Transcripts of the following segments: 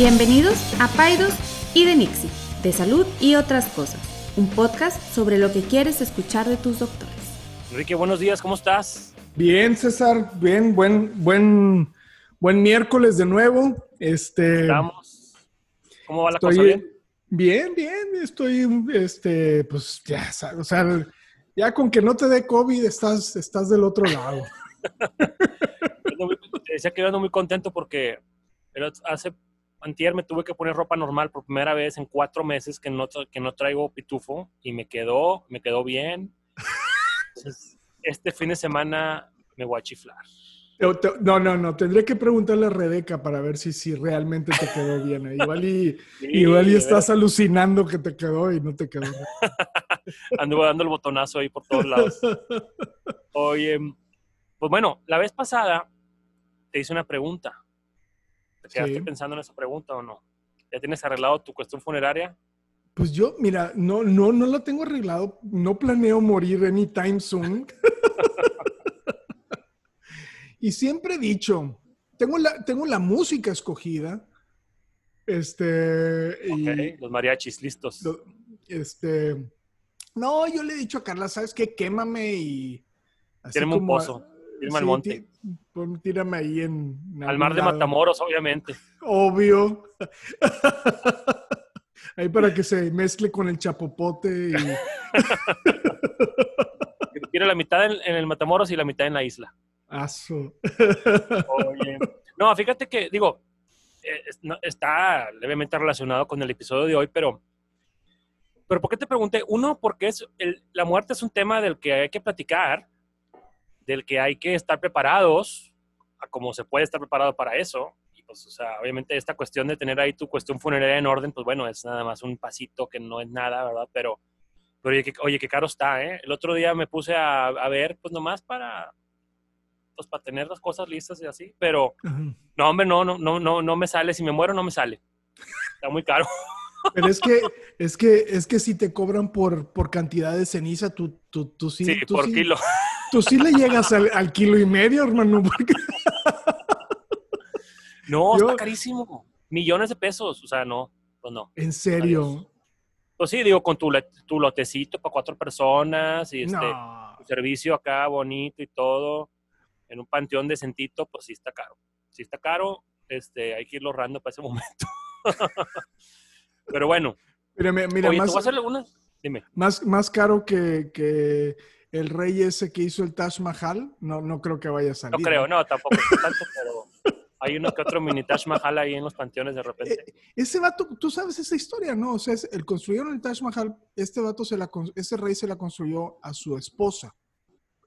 Bienvenidos a Paidos y de Nixie, de salud y otras cosas, un podcast sobre lo que quieres escuchar de tus doctores. Enrique, buenos días, ¿cómo estás? Bien, César, bien, buen, buen, buen miércoles de nuevo. Este, Estamos. ¿Cómo va la estoy cosa? ¿Bien? bien, bien, estoy, este, pues ya, o sea, ya con que no te dé COVID estás, estás del otro lado. Te decía que yo ando muy contento porque hace antier me tuve que poner ropa normal por primera vez en cuatro meses que no, que no traigo pitufo y me quedó, me quedó bien. Entonces, este fin de semana me voy a chiflar. No, no, no, tendré que preguntarle a Rebeca para ver si, si realmente te quedó bien. ¿eh? Igual y, igual y estás alucinando que te quedó y no te quedó. Anduve dando el botonazo ahí por todos lados. Oye, pues bueno, la vez pasada te hice una pregunta. ¿Te quedaste Sí. pensando en esa pregunta o no? ¿Ya tienes arreglado tu cuestión funeraria? Pues yo, mira, no, no, no lo tengo arreglado. No planeo morir anytime soon. y siempre he dicho, tengo la, tengo la música escogida. Este, y, Ok, los mariachis listos. lo- este, no, yo le he dicho a Carla, ¿sabes qué? Quémame y... así un pozo, al sí, monte. tí- pon- tírame ahí en... en Al mar de lado. Matamoros, obviamente. Obvio. Ahí para que se mezcle con el chapopote y... Tira la mitad en, en el Matamoros y la mitad en la isla. Aso. Oye. No, fíjate que, digo, eh, está levemente relacionado con el episodio de hoy, pero, pero ¿por qué te pregunté? Uno, porque es el- la muerte es un tema del que hay que platicar, del que hay que estar preparados, a como se puede estar preparado para eso. Y pues, o sea, obviamente esta cuestión de tener ahí tu cuestión funeraria en orden, pues bueno, es nada más un pasito que no es nada, ¿verdad? Pero, pero oye, qué, oye, qué caro está, ¿eh? El otro día me puse a, a ver, pues nomás para, pues para tener las cosas listas y así, pero no, hombre, no, no, no, no, no me sale. Si me muero, no me sale. Está muy caro. Pero es que, es que, es que si te cobran por, por cantidad de ceniza, tú, tú, tú sí, Sí, tú por sí- kilo. Tú sí le llegas al, al kilo y medio, hermano. porque- No, Yo- está carísimo. Millones de pesos. O sea, no, pues no. En serio. Pues sí, digo, con tu, tu lotecito para cuatro personas y este, No. tu servicio acá bonito y todo, en un panteón decentito, pues sí está caro. Sí está caro, este, hay que irlo ahorrando para ese momento. Pero bueno, Mira, mira, mira, oye, más, ¿te voy a hacer algunas? Dime. más, más caro que, que el rey ese que hizo el Taj Mahal, no, no creo que vaya a salir. No creo, no, tampoco tanto, pero hay uno que otro mini Taj Mahal ahí en los panteones de repente. Eh, Ese vato, tú sabes esa historia, ¿no? O sea, es- el construyeron el Taj Mahal, este vato se la, ese rey se la construyó a su esposa.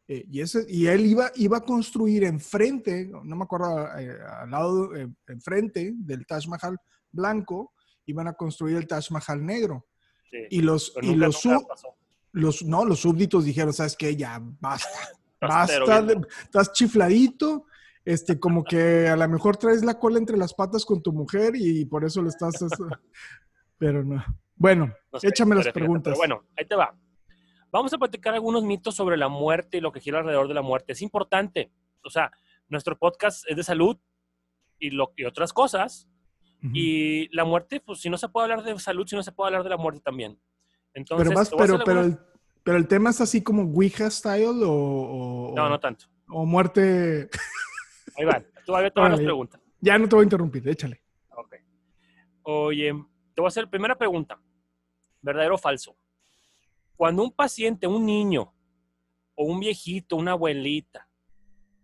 Eh, y, ese, y él iba, iba a construir enfrente, no me acuerdo, eh, al lado, eh, enfrente del Taj Mahal blanco, iban a construir el Taj Mahal negro. Sí. Y los, y los, nunca pasó. Los, no, los súbditos dijeron, ¿sabes qué? Ya, basta. Basta, de- estás chifladito, este, como que a lo mejor traes la cola entre las patas con tu mujer y por eso le estás... eso- Pero no. Bueno, No sé, échame las preguntas. Pero bueno, ahí te va. Vamos a platicar algunos mitos sobre la muerte y lo que gira alrededor de la muerte. Es importante. O sea, nuestro podcast es de salud y, lo, y otras cosas. Y la muerte, pues si no se puede hablar de salud, si no se puede hablar de la muerte también. Entonces, pero más, a el, pero el tema es así como Ouija style o, o, No, no tanto. o muerte... Ahí van. Todavía te van las preguntas. Ya no te voy a interrumpir, échale. Ok. Oye, te voy a hacer primera pregunta. ¿Verdadero o falso? Cuando un paciente, un niño, o un viejito, una abuelita,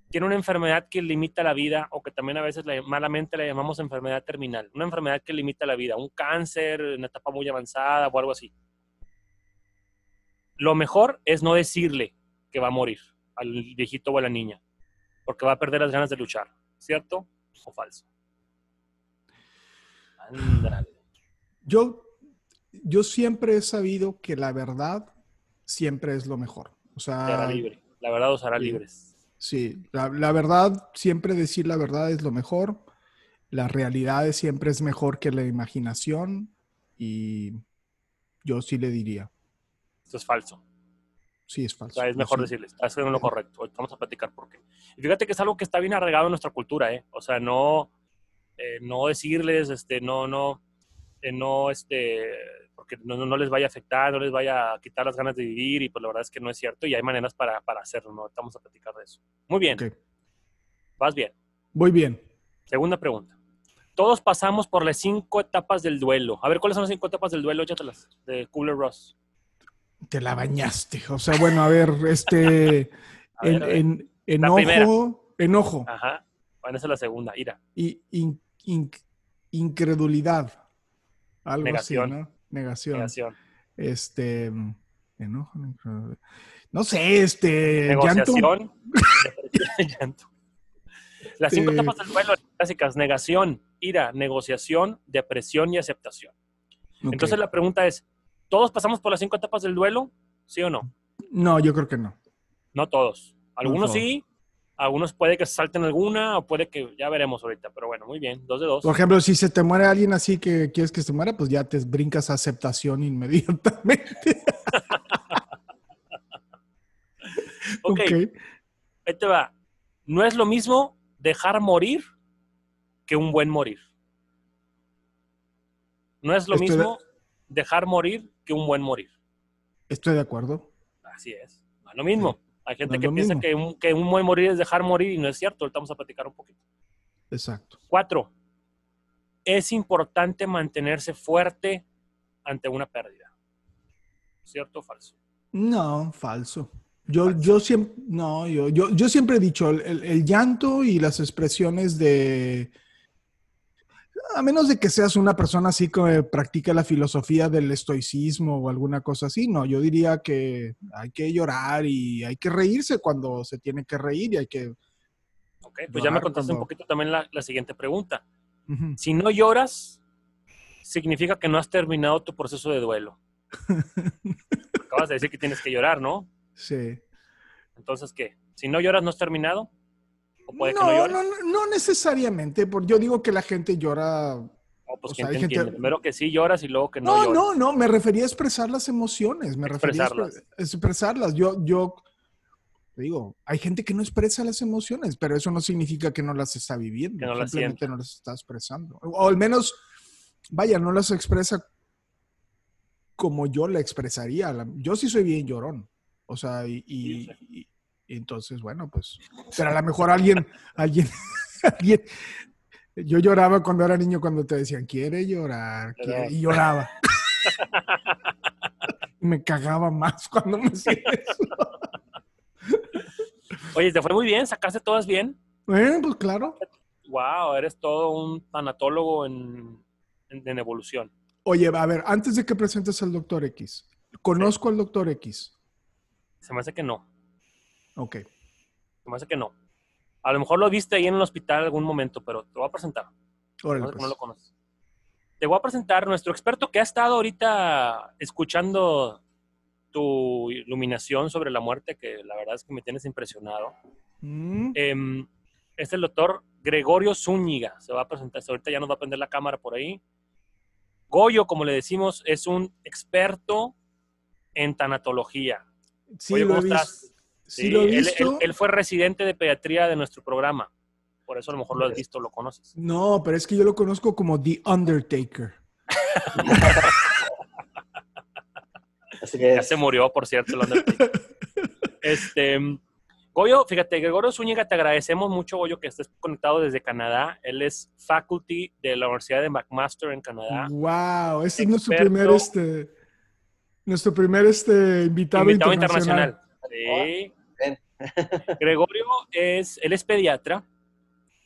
tiene una enfermedad que limita la vida, o que también a veces la- malamente la llamamos enfermedad terminal, una enfermedad que limita la vida, un cáncer en una etapa muy avanzada o algo así. Lo mejor es no decirle que va a morir al viejito o a la niña, porque va a perder las ganas de luchar, ¿cierto o falso? Yo, yo siempre he sabido que la verdad siempre es lo mejor. O Te hará sea, libre. La verdad os hará sí. libres. Sí, la, la verdad, siempre decir la verdad es lo mejor. La realidad siempre es mejor que la imaginación y yo sí le diría, Esto es falso. sí es O falso. sea, es mejor sí. decirles, estás haciendo lo correcto. Vamos a platicar por qué. Y fíjate que es algo que está bien arraigado en nuestra cultura, ¿eh? O sea, no, eh, no decirles, este, no, no, eh, no, este, porque no, no les vaya a afectar, no les vaya a quitar las ganas de vivir y pues la verdad es que no es cierto y hay maneras para, para hacerlo, ¿no? Estamos a platicar de eso. Muy bien, vas bien. Voy bien. Segunda pregunta. Todos pasamos por las cinco etapas del duelo. A ver, ¿cuáles son las cinco etapas del duelo? Échatelas, de Cooler Ross. Te la bañaste. O sea, bueno, a ver, este. A en, ver. en- primera. enojo, enojo Ajá. Bueno, esa es la segunda. Ira. y in- in- incredulidad. Algo Negación. así, ¿no? Negación. Negación. Este. Enojo, incredulidad. No sé, este. Negociación. llanto. Las cinco Este- etapas del duelo clásicas. Negación, ira, negociación, depresión y aceptación. Entonces la pregunta es, ¿todos pasamos por las cinco etapas del duelo? ¿Sí o no? No, yo creo que no. No todos. Algunos todos. sí, algunos puede que salten alguna o puede que, ya veremos ahorita, pero bueno, muy bien, dos de dos. Por ejemplo, si se te muere alguien así que quieres que se muera, pues ya te brincas a aceptación inmediatamente. ok, ahí te va. No es lo mismo dejar morir que un buen morir. No es lo Estoy de- mismo dejar morir que un buen morir. Estoy de acuerdo. Así es. No es lo mismo. Hay gente No que piensa que un, que un buen morir es dejar morir y no es cierto. Ahorita vamos a platicar un poquito. Exacto. Cuatro. Es importante mantenerse fuerte ante una pérdida. ¿Cierto o falso? No, falso. Yo, yo siempre, no, yo, yo, yo siempre he dicho, el, el- el llanto y las expresiones de, a menos de que seas una persona así que practica la filosofía del estoicismo o alguna cosa así, no, yo diría que hay que llorar y hay que reírse cuando se tiene que reír y hay que... Ok, pues ya me contaste un poquito también la, la siguiente pregunta. Si no lloras, significa que no has terminado tu proceso de duelo. Acabas de decir que tienes que llorar, ¿no? Sí. Entonces, ¿qué? Si no lloras, ¿no has terminado? ¿O puede que no No, no, no, necesariamente, porque yo digo que la gente llora No, pues o ¿quién sea, te hay gente- entiende? Primero que sí lloras y luego que no, No, lloras. no, no, me refería a expresar las emociones, me refería a expre- Expresarlas. expresarlas. Yo, yo digo, hay gente que no expresa las emociones, pero eso no significa que no las está viviendo, Que no las simplemente siente. no las está expresando. O al menos, vaya, no las expresa como yo la expresaría. Yo sí soy bien llorón, o sea, y, y- Sí, y- y entonces, bueno, pues, pero a lo mejor alguien, alguien, alguien, yo lloraba cuando era niño cuando te decían, quiere llorar, quiere", y lloraba. me cagaba más cuando me hacían eso. Oye, te fue muy bien, sacaste todas bien. Bueno, pues claro. Wow, eres todo un tanatólogo en, en, en evolución. Oye, a ver, antes de que presentes al doctor X, conozco al doctor X. Se me hace que no. Ok. Me hace que no. A lo mejor lo viste ahí en el hospital algún momento, pero te voy a presentar. Órale, No sé que no pues. lo conoces. Te voy a presentar nuestro experto que ha estado ahorita escuchando tu iluminación sobre la muerte, que la verdad es que me tienes impresionado. Mm, Em, es el doctor Gregorio Zúñiga. Se va a presentar. Ahorita ya nos va a prender la cámara por ahí. Goyo, como le decimos, es un experto en tanatología. sí, Oye, lo he ¿cómo visto. Sí, lo he él- él- visto. Él, fue residente de pediatría de nuestro programa. Por eso a lo mejor lo has visto, lo conoces. No, pero es que yo lo conozco como The Undertaker. Así que Ya se murió, por cierto, el Undertaker. este, Goyo, fíjate, Gregorio Zúñiga, te agradecemos mucho, Goyo, que estés conectado desde Canadá. Él es faculty de la Universidad de McMaster en Canadá. Wow, este es nuestro primer este nuestro primer este invitado, Invitado internacional. internacional. Sí. Gregorio es, él es pediatra.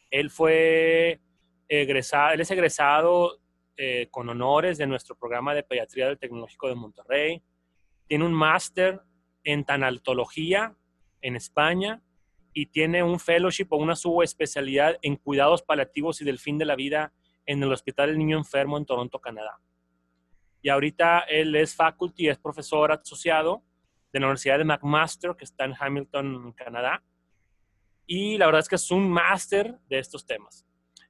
Él fue egresado, él es egresado eh, con honores de nuestro programa de pediatría del Tecnológico de Monterrey. Tiene un máster en tanatología en España y tiene un fellowship o una subespecialidad en cuidados paliativos y del fin de la vida en el Hospital del Niño Enfermo en Toronto, Canadá. Y ahorita él es faculty, es profesor asociado de la Universidad de McMaster, que está en Hamilton, Canadá. Y la verdad es que es un máster de estos temas.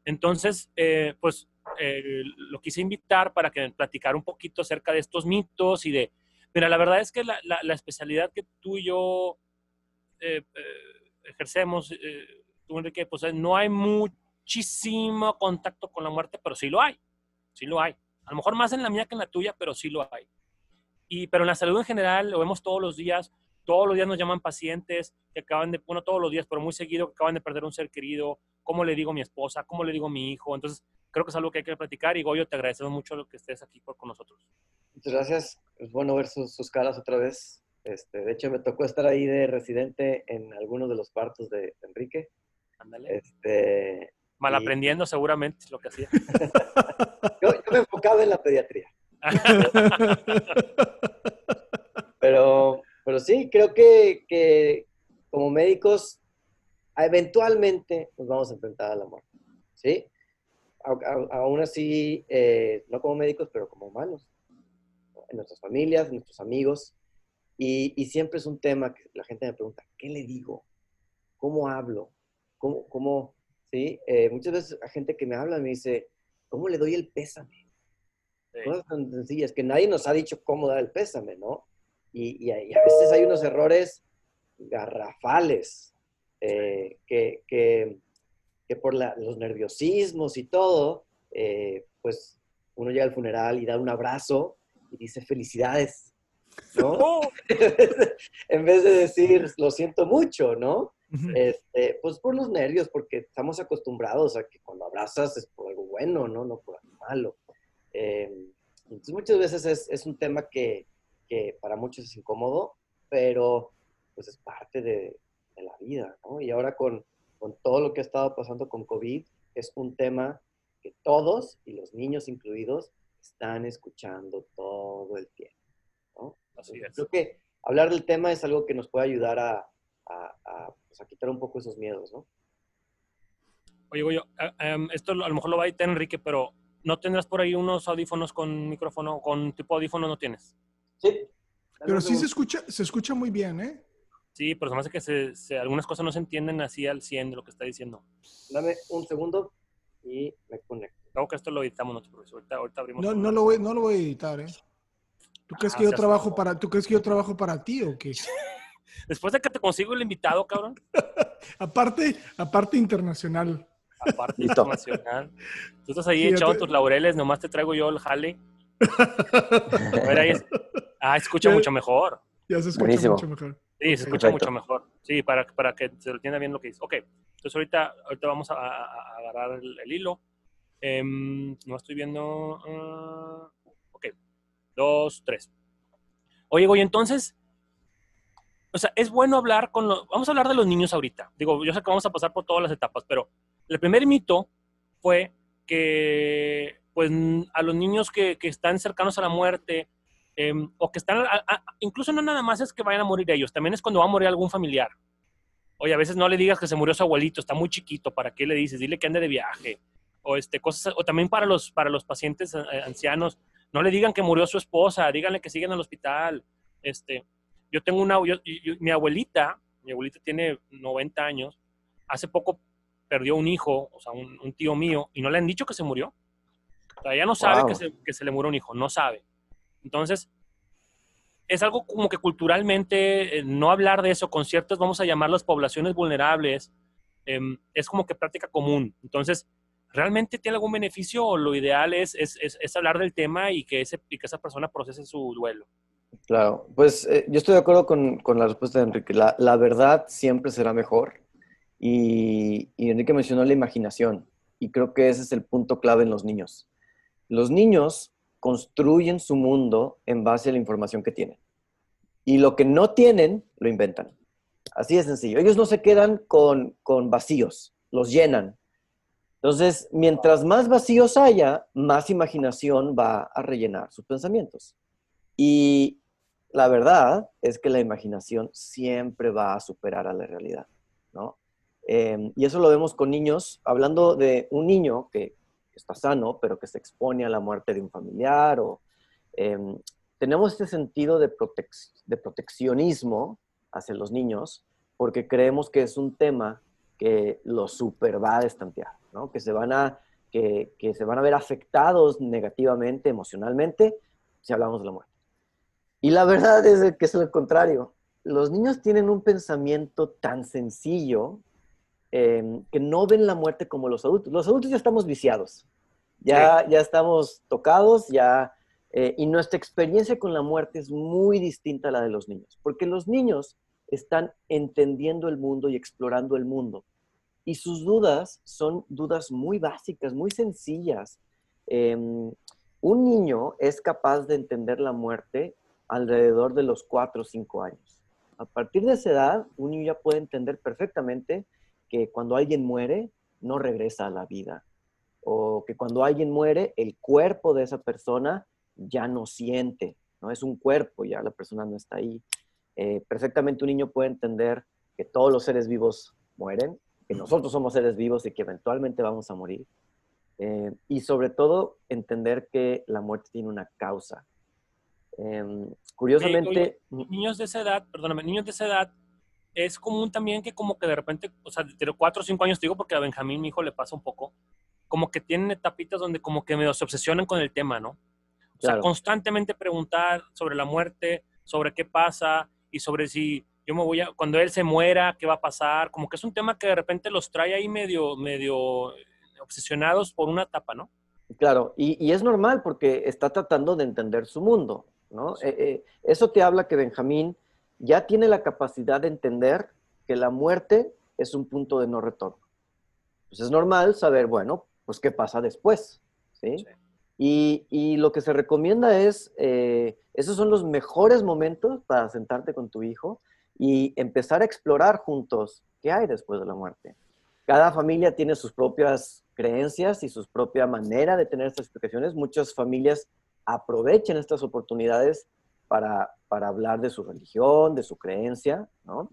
Entonces, eh, pues eh, lo quise invitar para que platicara un poquito acerca de estos mitos y de... Mira, la verdad es que la, la- especialidad que tú y yo eh, ejercemos, tú Enrique, pues no hay muchísimo contacto con la muerte, pero sí lo hay, sí lo hay. A lo mejor más en la mía que en la tuya, pero sí lo hay. Y, pero en la salud en general lo vemos todos los días, todos los días nos llaman pacientes que acaban de, bueno, todos los días, pero muy seguido, que acaban de perder un ser querido, cómo le digo a mi esposa, cómo le digo a mi hijo. Entonces, creo que es algo que hay que platicar y Goyo, te agradecemos mucho lo que estés aquí con nosotros. Muchas gracias. Es bueno ver sus, sus caras otra vez. Este, de hecho, me tocó estar ahí de residente en algunos de los partos de Enrique. Ándale. Este, Mal y- aprendiendo seguramente es lo que hacía. yo, yo me enfocaba en la pediatría. Pero, pero sí, creo que, que como médicos eventualmente nos vamos a enfrentar a la muerte. ¿Sí? Aún así, eh, no como médicos, pero como humanos. ¿no? En nuestras familias, en nuestros amigos. Y, y siempre es un tema que la gente me pregunta, ¿qué le digo? ¿Cómo hablo? ¿Cómo, cómo? ¿Sí? Eh, muchas veces hay gente que me habla me dice, ¿cómo le doy el pésame? Sí. Cosas tan sencillas que nadie nos ha dicho cómo dar el pésame, ¿no? Y, y a y a veces hay unos errores garrafales eh, que, que, que por la- los nerviosismos y todo, eh, pues uno llega al funeral y da un abrazo y dice felicidades, ¿no? ¡Oh! en vez de decir lo siento mucho, ¿no? Este, pues por los nervios, porque estamos acostumbrados a que cuando abrazas es por algo bueno, ¿no? No por algo malo. Eh, entonces muchas veces es, es un tema que, que para muchos es incómodo, pero pues es parte de, de la vida, ¿no? Y ahora con, con todo lo que ha estado pasando con COVID, es un tema que todos, y los niños incluidos, están escuchando todo el tiempo, ¿no? Así es. Creo que hablar del tema es algo que nos puede ayudar a, a- a, pues, a quitar un poco esos miedos, ¿no? Oye, Goyo, eh, em, esto a lo mejor lo va a editar Enrique, pero ¿no tendrás por ahí unos audífonos con micrófono, con tipo audífono no tienes? Sí. Pero sí se escucha, se escucha muy bien, ¿eh? Sí, pero se me hace que se, se- algunas cosas no se entienden así al 100 de lo que está diciendo. Dame un segundo y me conecto. Luego que esto lo editamos, no te preocupes. Ahorita, ahorita abrimos. No, no, lo voy, no lo voy a editar, ¿eh? ¿Tú crees Ah, que yo trabajo para, ¿tú crees que yo trabajo para ti o qué? Después de que te consigo el invitado, cabrón, Aparte, aparte internacional. Aparte Listo. internacional. Tú estás ahí echado te- tus laureles, nomás te traigo yo el jale. A ver, ahí es- Ah, escucha Ya- mucho mejor. Ya se escucha Buenísimo. mucho mejor. Sí, se escucha Perfecto. mucho mejor. Sí, para, para que se lo entienda bien lo que dice. Ok, entonces ahorita, ahorita vamos a, a- a agarrar el, el hilo. Em, no estoy viendo. ah, ok, dos, tres. Oye, güey, entonces, o sea, es bueno hablar con los. Vamos a hablar de los niños ahorita. Digo, yo sé que vamos a pasar por todas las etapas, pero el primer mito fue que, pues, a los niños que, que están cercanos a la muerte, em, o que están, a- a- incluso no nada más es que vayan a morir ellos, también es cuando va a morir algún familiar. Oye, a veces no le digas que se murió su abuelito, está muy chiquito, ¿para qué le dices? Dile que ande de viaje. O, este, cosas, o también para los, para los pacientes eh, ancianos, no le digan que murió su esposa, díganle que siguen al hospital. Este, yo tengo una, yo- yo- mi abuelita, mi abuelita tiene 90 años, hace poco perdió un hijo, o sea, un, un tío mío, y no le han dicho que se murió. O sea, ella no sabe Wow. que, se, que se le murió un hijo, no sabe. Entonces, es algo como que culturalmente eh, no hablar de eso con ciertas, vamos a llamarlas poblaciones vulnerables, em, es como que práctica común. Entonces, ¿realmente tiene algún beneficio o lo ideal es, es, es- es hablar del tema y que, ese, y que esa persona procese su duelo? Claro, pues eh, yo estoy de acuerdo con, con la respuesta de Enrique. La, la verdad siempre será mejor. Y, y Enrique mencionó la imaginación. Y creo que ese es el punto clave en los niños. Los niños construyen su mundo en base a la información que tienen. Y lo que no tienen, lo inventan. Así de sencillo. Ellos no se quedan con, con vacíos, los llenan. Entonces, mientras más vacíos haya, más imaginación va a rellenar sus pensamientos. Y la verdad es que la imaginación siempre va a superar a la realidad, ¿no? Eh, y eso lo vemos con niños, hablando de un niño que está sano, pero que se expone a la muerte de un familiar, o eh, tenemos este sentido de, protec- de proteccionismo hacia los niños, porque creemos que es un tema que los super va a destantear, ¿no? Que se van a, que, que se van a ver afectados negativamente, emocionalmente, si hablamos de la muerte. Y la verdad es que es lo contrario. Los niños tienen un pensamiento tan sencillo em, que no ven la muerte como los adultos. Los adultos ya estamos viciados, ya, ya estamos tocados, ya, eh, y nuestra experiencia con la muerte es muy distinta a la de los niños, porque los niños están entendiendo el mundo y explorando el mundo. Y sus dudas son dudas muy básicas, muy sencillas. Em, un niño es capaz de entender la muerte alrededor de los 4 o 5 años. A partir de esa edad, un niño ya puede entender perfectamente que cuando alguien muere, no regresa a la vida. O que cuando alguien muere, el cuerpo de esa persona ya no siente, no es un cuerpo, ya la persona no está ahí. Eh, perfectamente un niño puede entender que todos los seres vivos mueren, que nosotros somos seres vivos y que eventualmente vamos a morir. Eh, y sobre todo entender que la muerte tiene una causa. Em, curiosamente... niños de esa edad, perdóname, niños de esa edad, es común también que como que de repente, o sea, de 4 o 5 años, digo porque a Benjamín, mi hijo, le pasa un poco, como que tienen etapitas donde como que medio se obsesionan con el tema, ¿no? O sea, constantemente preguntar sobre la muerte, sobre qué pasa y sobre si yo me voy a, cuando él se muera, qué va a pasar, como que es un tema que de repente los trae ahí medio, medio obsesionados por una etapa, ¿no? Claro, y, es normal porque está tratando de entender su mundo, ¿no? Eh, eh, eso te habla que Benjamín ya tiene la capacidad de entender que la muerte es un punto de no retorno. Pues es normal saber, bueno, pues qué pasa después, ¿sí? sí. Y, lo que se recomienda es, eh, esos son los mejores momentos para sentarte con tu hijo y empezar a explorar juntos qué hay después de la muerte. Cada familia tiene sus propias creencias y su propia manera de tener estas explicaciones. Muchas familias aprovechan estas oportunidades para, hablar de su religión, de su creencia, ¿no?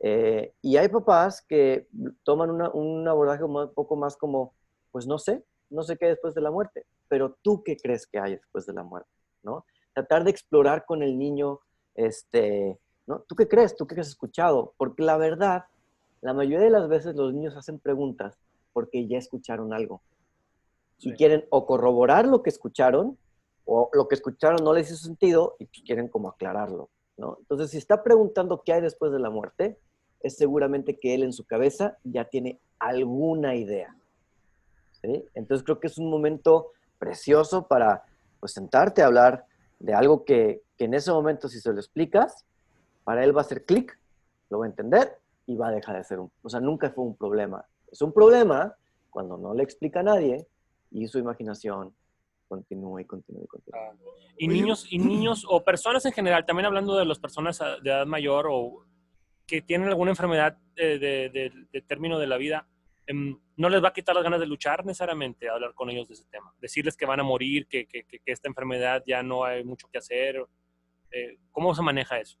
Eh, y hay papás que toman un abordaje un poco más como, pues no sé, no sé qué hay después de la muerte pero tú qué crees que hay después de la muerte, ¿no? Tratar de explorar con el niño, este, ¿no? ¿Tú qué crees? ¿Tú qué has escuchado? Porque la verdad, la mayoría de las veces los niños hacen preguntas porque ya escucharon algo. Y quieren o corroborar lo que escucharon, o lo que escucharon no les hizo sentido y pues quieren como aclararlo, ¿no? Entonces, si está preguntando qué hay después de la muerte, es seguramente que él en su cabeza ya tiene alguna idea. ¿sí? Entonces, creo que es un momento precioso para pues sentarte a hablar de algo que, en ese momento si se lo explicas, para él va a hacer clic, lo va a entender y va a dejar de ser un, o sea, nunca fue un problema. Es un problema cuando no le explica a nadie y su imaginación continúa y continúa y continúa. Ah, y niños, y niños o personas en general, también hablando de las personas de edad mayor o que tienen alguna enfermedad de término de la vida, Em, no les va a quitar las ganas de luchar necesariamente hablar con ellos de ese tema. Decirles que van a morir, que, que, que esta enfermedad ya no hay mucho que hacer. Eh, ¿Cómo se maneja eso?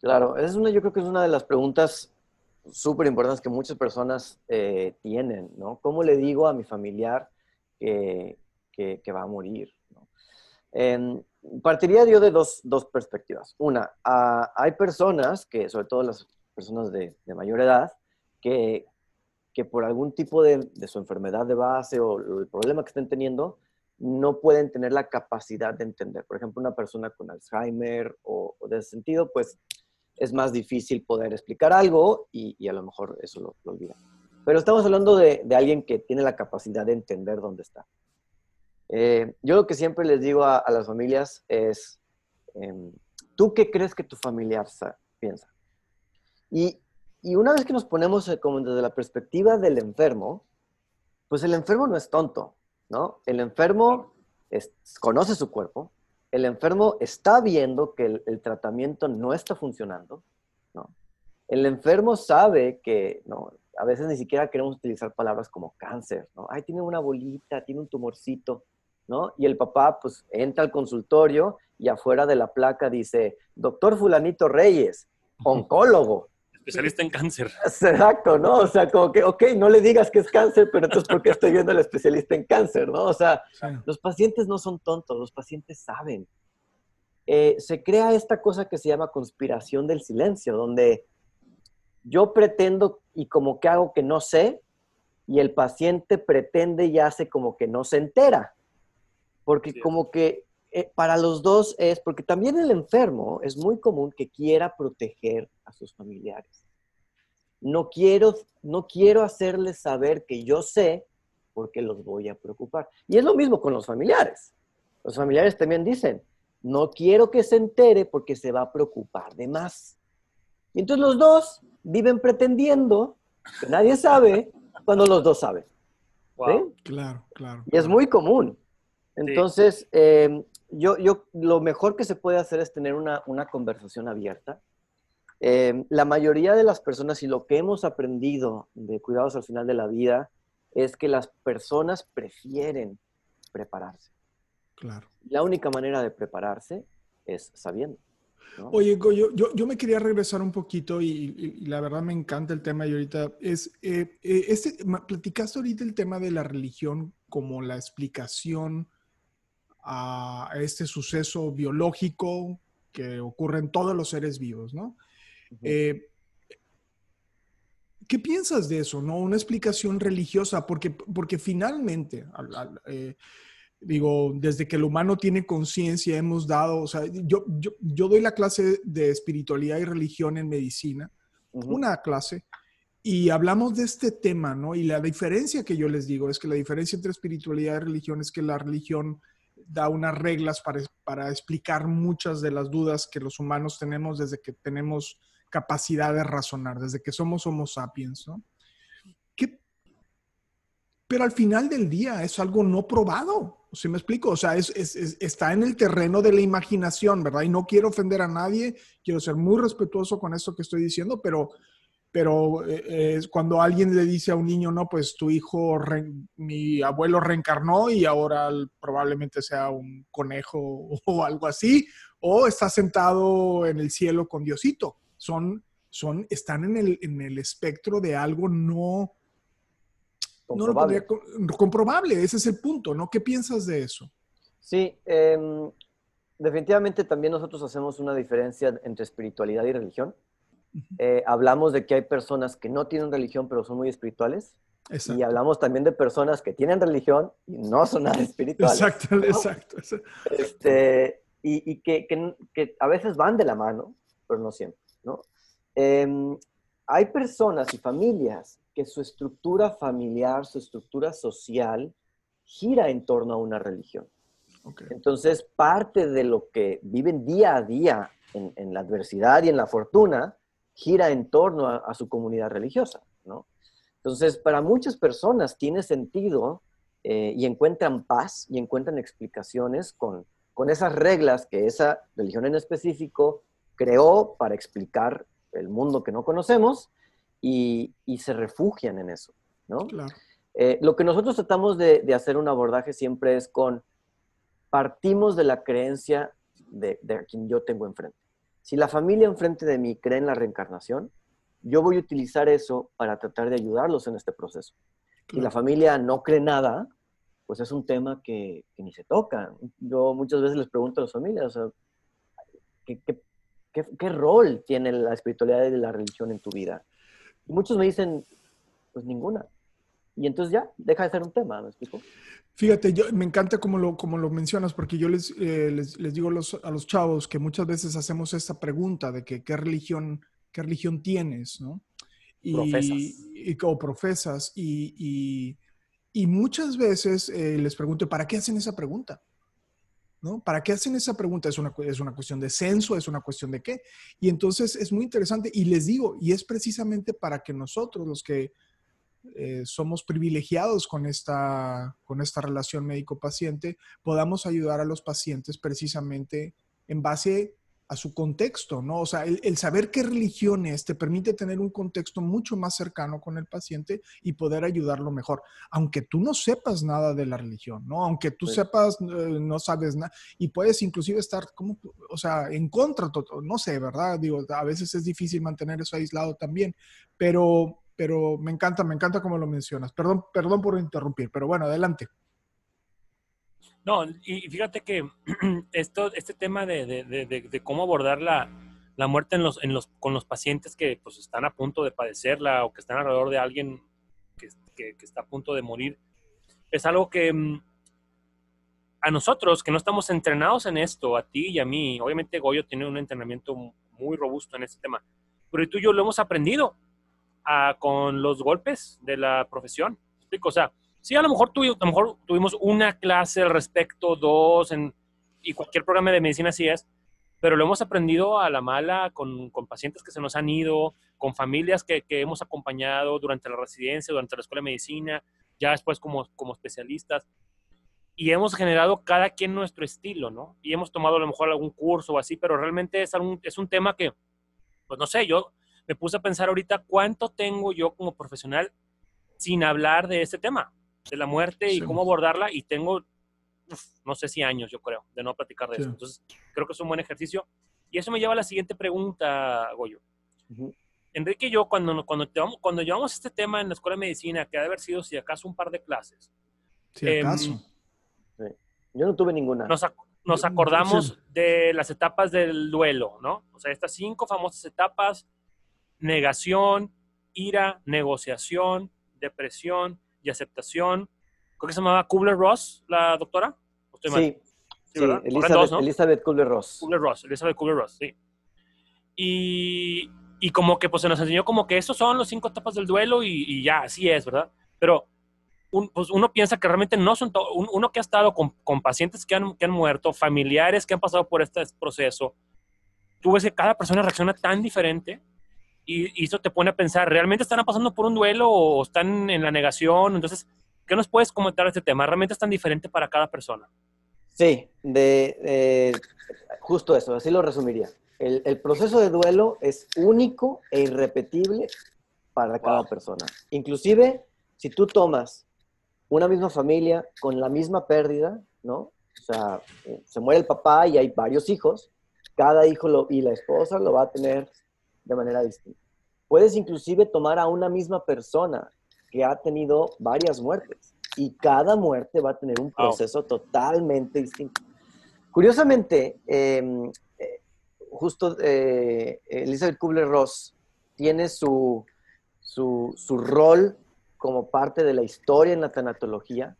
Claro, es una, yo creo que es una de las preguntas súper importantes que muchas personas eh, tienen, ¿no? ¿Cómo le digo a mi familiar que, que va a morir? Em, partiría yo de dos, dos perspectivas. Una, hay personas que, sobre todo las personas de, de mayor edad, que, que por algún tipo de, su enfermedad de base o el problema que estén teniendo, no pueden tener la capacidad de entender. Por ejemplo, una persona con Alzheimer o, de ese sentido, pues es más difícil poder explicar algo y, a lo mejor eso lo, olvida. Pero estamos hablando de, alguien que tiene la capacidad de entender dónde está. Eh, yo lo que siempre les digo a, las familias es, em, ¿tú qué crees que tu familiar piensa? Y y una vez que nos ponemos eh, como desde la perspectiva del enfermo, pues el enfermo no es tonto, ¿no? El enfermo conoce su cuerpo, el enfermo está viendo que el, tratamiento no está funcionando, ¿no? El enfermo sabe que, ¿no? A veces ni siquiera queremos utilizar palabras como cáncer, ¿no? Ay, tiene una bolita, tiene un tumorcito, ¿no? Y el papá, pues, entra al consultorio y afuera de la placa dice, doctor fulanito Reyes, oncólogo, especialista en cáncer. Exacto, ¿no? O sea, como que, ok, no le digas que es cáncer, pero entonces, ¿por qué estoy viendo al especialista en cáncer, no? O sea, los pacientes no son tontos, los pacientes saben. Eh, se crea esta cosa que se llama conspiración del silencio, donde yo pretendo y como que hago que no sé, y el paciente pretende y hace como que no se entera. Porque como que eh, para los dos es, porque también el enfermo es muy común que quiera proteger a sus familiares. no quiero, no quiero hacerles saber que yo sé porque los voy a preocupar. Y es lo mismo con los familiares. Los familiares también dicen, no quiero que se entere porque se va a preocupar de más. Y entonces los dos viven pretendiendo que nadie sabe cuando los dos saben. Wow. Claro, claro. Y es muy común. Entonces, eh, yo, yo, lo mejor que se puede hacer es tener una, una conversación abierta. Eh, la mayoría de las personas y lo que hemos aprendido de cuidados al final de la vida es que las personas prefieren prepararse. Claro. La única manera de prepararse es sabiendo. ¿no? Oye, Goyo, yo, yo me quería regresar un poquito y, y- y la verdad me encanta el tema y ahorita es, eh, eh, este, platicaste ahorita el tema de la religión como la explicación a este suceso biológico que ocurre en todos los seres vivos, ¿no? Ujú. Eh, ¿Qué piensas de eso, no? Una explicación religiosa, porque, porque finalmente, al- al, eh, digo, desde que el humano tiene conciencia, hemos dado, o sea, yo, yo, yo doy la clase de espiritualidad y religión en medicina, Ujú. una clase, y hablamos de este tema, ¿no? Y la diferencia que yo les digo es que la diferencia entre espiritualidad y religión es que la religión da unas reglas para, para explicar muchas de las dudas que los humanos tenemos desde que tenemos capacidad de razonar, desde que somos homo sapiens, ¿no? ¿Qué? Pero al final del día es algo no probado, ¿sí me explico? O sea, es- es- está en el terreno de la imaginación, ¿verdad? Y no quiero ofender a nadie, quiero ser muy respetuoso con esto que estoy diciendo, pero, pero eh, cuando alguien le dice a un niño, no, pues tu hijo, re- mi abuelo reencarnó y ahora probablemente sea un conejo o algo así, o está sentado en el cielo con Diosito. Son, son, están en el, en el espectro de algo no, no lo Comprobable. podría co- comprobable. Ese es el punto, ¿no? ¿Qué piensas de eso? Sí, em, definitivamente también nosotros hacemos una diferencia entre espiritualidad y religión. Eh, hablamos de que hay personas que no tienen religión pero son muy espirituales Exacto. y hablamos también de personas que tienen religión y no son nada espirituales. Exacto, exacto. exacto. Este, y y que, que- que a veces van de la mano, pero no siempre. ¿no? Em, hay personas y familias que su estructura familiar, su estructura social gira en torno a una religión. Ok. Entonces, parte de lo que viven día a día en, en la adversidad y en la fortuna gira en torno a, a su comunidad religiosa, ¿no? Entonces, para muchas personas tiene sentido eh, y encuentran paz y encuentran explicaciones con, con esas reglas que esa religión en específico creó para explicar el mundo que no conocemos y, y se refugian en eso, ¿no? Claro. Eh, lo que nosotros tratamos de, de hacer un abordaje siempre es con, partimos de la creencia de, de quien yo tengo enfrente. Si la familia enfrente de mí cree en la reencarnación, yo voy a utilizar eso para tratar de ayudarlos en este proceso. Si la claro. familia no cree nada, pues es un tema que, que ni se toca. Yo muchas veces les pregunto a las familias, o sea, ¿qué, qué, qué, qué rol tiene la espiritualidad y la religión en tu vida? Y muchos me dicen, pues ninguna. Y entonces ya, deja de ser un tema, ¿me explico? Fíjate, yo, me encanta como lo, como lo mencionas, porque yo les, eh, les, les digo a los, a los chavos que muchas veces hacemos esta pregunta de que qué religión, qué religión tienes, ¿no? Y, Profesas. y- o profesas. Y, y- y muchas veces eh, les pregunto, ¿para qué hacen esa pregunta? ¿No? ¿Para qué hacen esa pregunta? ¿Es una, ¿Es una cuestión de censo? ¿Es una cuestión de qué? Y entonces es muy interesante y les digo, y es precisamente para que nosotros, los que eh, somos privilegiados con esta, con esta relación médico-paciente, podamos ayudar a los pacientes precisamente en base a su contexto, ¿no? O sea, el, el saber qué religión es te permite tener un contexto mucho más cercano con el paciente y poder ayudarlo mejor, aunque tú no sepas nada de la religión, ¿no? Aunque tú Sí. sepas, eh, no sabes nada, y puedes inclusive estar, como, o sea, en contra, no sé, ¿verdad? Digo, a veces es difícil mantener eso aislado también, pero, pero me encanta, me encanta como lo mencionas. Perdón, perdón por interrumpir, pero bueno, adelante. No, y fíjate que esto, este tema de- de- de cómo abordar la, la muerte en los, en los, con los pacientes que pues, están a punto de padecerla o que están alrededor de alguien que, que- que está a punto de morir, es algo que mm, a nosotros que no estamos entrenados en esto, a ti y a mí, obviamente Goyo tiene un entrenamiento muy robusto en este tema, pero tú y yo lo hemos aprendido. A- con los golpes de la profesión. O sea, sí, a lo mejor, tuvi- a lo mejor tuvimos una clase al respecto, dos, en, y cualquier programa de medicina así es, pero lo hemos aprendido a la mala con, con pacientes que se nos han ido, con familias que, que hemos acompañado durante la residencia, durante la escuela de medicina, ya después como, como especialistas. Y hemos generado cada quien nuestro estilo, ¿no? Y hemos tomado a lo mejor algún curso o así, pero realmente es, algún, es un tema que, pues no sé, yo me puse a pensar ahorita cuánto tengo yo como profesional sin hablar de este tema, de la muerte y Sí. cómo abordarla, y tengo, uf, no sé si años, yo creo, de no platicar de Sí. eso. Entonces, creo que es un buen ejercicio. Y eso me lleva a la siguiente pregunta, Goyo. Ujú. Enrique y yo, cuando, cuando, llevamos, cuando llevamos este tema en la escuela de medicina, que ha de haber sido, si acaso, un par de clases, Si Em, acaso. Yo no tuve ninguna. nos, ac- nos Sí. acordamos de las etapas del duelo, ¿no? O sea, estas cinco famosas etapas, negación, ira, negociación, depresión y aceptación. Creo que se llamaba Kubler-Ross, la doctora. ¿O estoy mal? Sí, sí, Elizabeth, dos, ¿no? Elizabeth Kubler-Ross. Kubler-Ross, Elizabeth Kubler-Ross, sí. Y, y como que pues se nos enseñó como que estos son los cinco etapas del duelo y, y ya, así es, ¿verdad? Pero un- pues uno piensa que realmente no son to- un- uno que ha estado con, con pacientes que han, que han muerto, familiares que han pasado por este proceso, tú ves que cada persona reacciona tan diferente y, eso te pone a pensar, ¿realmente están pasando por un duelo o están en la negación? Entonces, ¿qué nos puedes comentar de este tema? ¿Realmente es tan diferente para cada persona? Sí, de, de- justo eso, así lo resumiría. El, el proceso de duelo es único e irrepetible para cada Wow. persona. Inclusive, si tú tomas una misma familia con la misma pérdida, ¿no? O sea, eh, se muere el papá y hay varios hijos, cada hijo lo- y la esposa lo va a tener de manera distinta. Puedes inclusive tomar a una misma persona que ha tenido varias muertes y cada muerte va a tener un proceso totalmente distinto. Curiosamente, eh, eh, justo eh, Elizabeth Kubler-Ross tiene su, su, su rol como parte de la historia en la tanatología,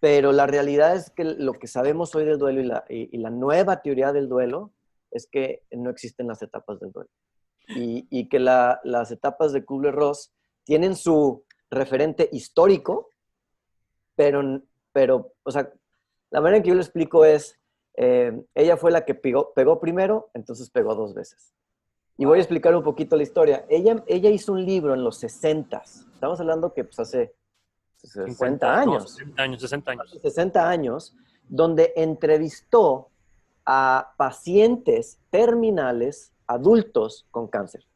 pero la realidad es que lo que sabemos hoy del duelo y la, y- y la nueva teoría del duelo es que no existen las etapas del duelo. Y, y que la- las etapas de Kubler-Ross tienen su referente histórico, pero, pero, o sea, la manera en que yo lo explico es, eh, ella fue la que pegó, pegó primero, entonces pegó dos veces. Y voy a explicar un poquito la historia. Ella, ella hizo un libro en los 60. Estamos hablando que pues, hace 60 no, años. 60 años, 60 años. 60 años, donde entrevistó a pacientes terminales adultos con cáncer.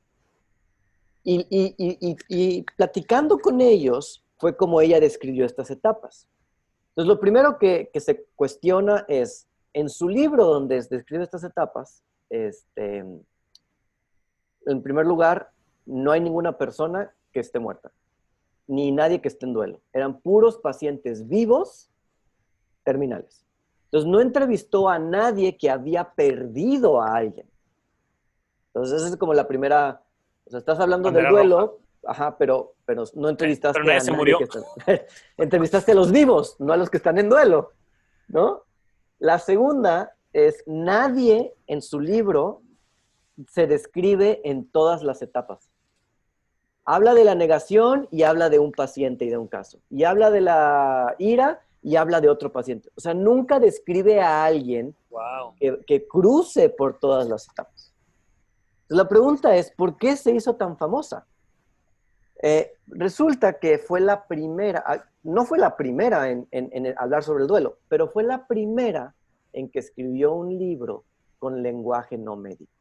Y, platicando con ellos fue como ella describió estas etapas. Entonces, lo primero que, que se cuestiona es, en su libro donde describe estas etapas, este, en primer lugar, no hay ninguna persona que esté muerta, ni nadie que esté en duelo. Eran puros pacientes vivos terminales. Entonces, no entrevistó a nadie que había perdido a alguien. Entonces, esa es como la primera, o sea, estás hablando Bandera del duelo, ajá, pero, pero no entrevistaste pero nadie a se nadie murió. que está- entrevistaste a los vivos, no a los que están en duelo, ¿no? La segunda es, nadie en su libro se describe en todas las etapas. Habla de la negación y habla de un paciente y de un caso. Y habla de la ira y habla de otro paciente. O sea, nunca describe a alguien Wow. que, que cruce por todas las etapas. La pregunta es, ¿por qué se hizo tan famosa? Eh, resulta que fue la primera, ah, no fue la primera en hablar sobre el duelo, pero fue la primera en que escribió un libro con lenguaje no médico.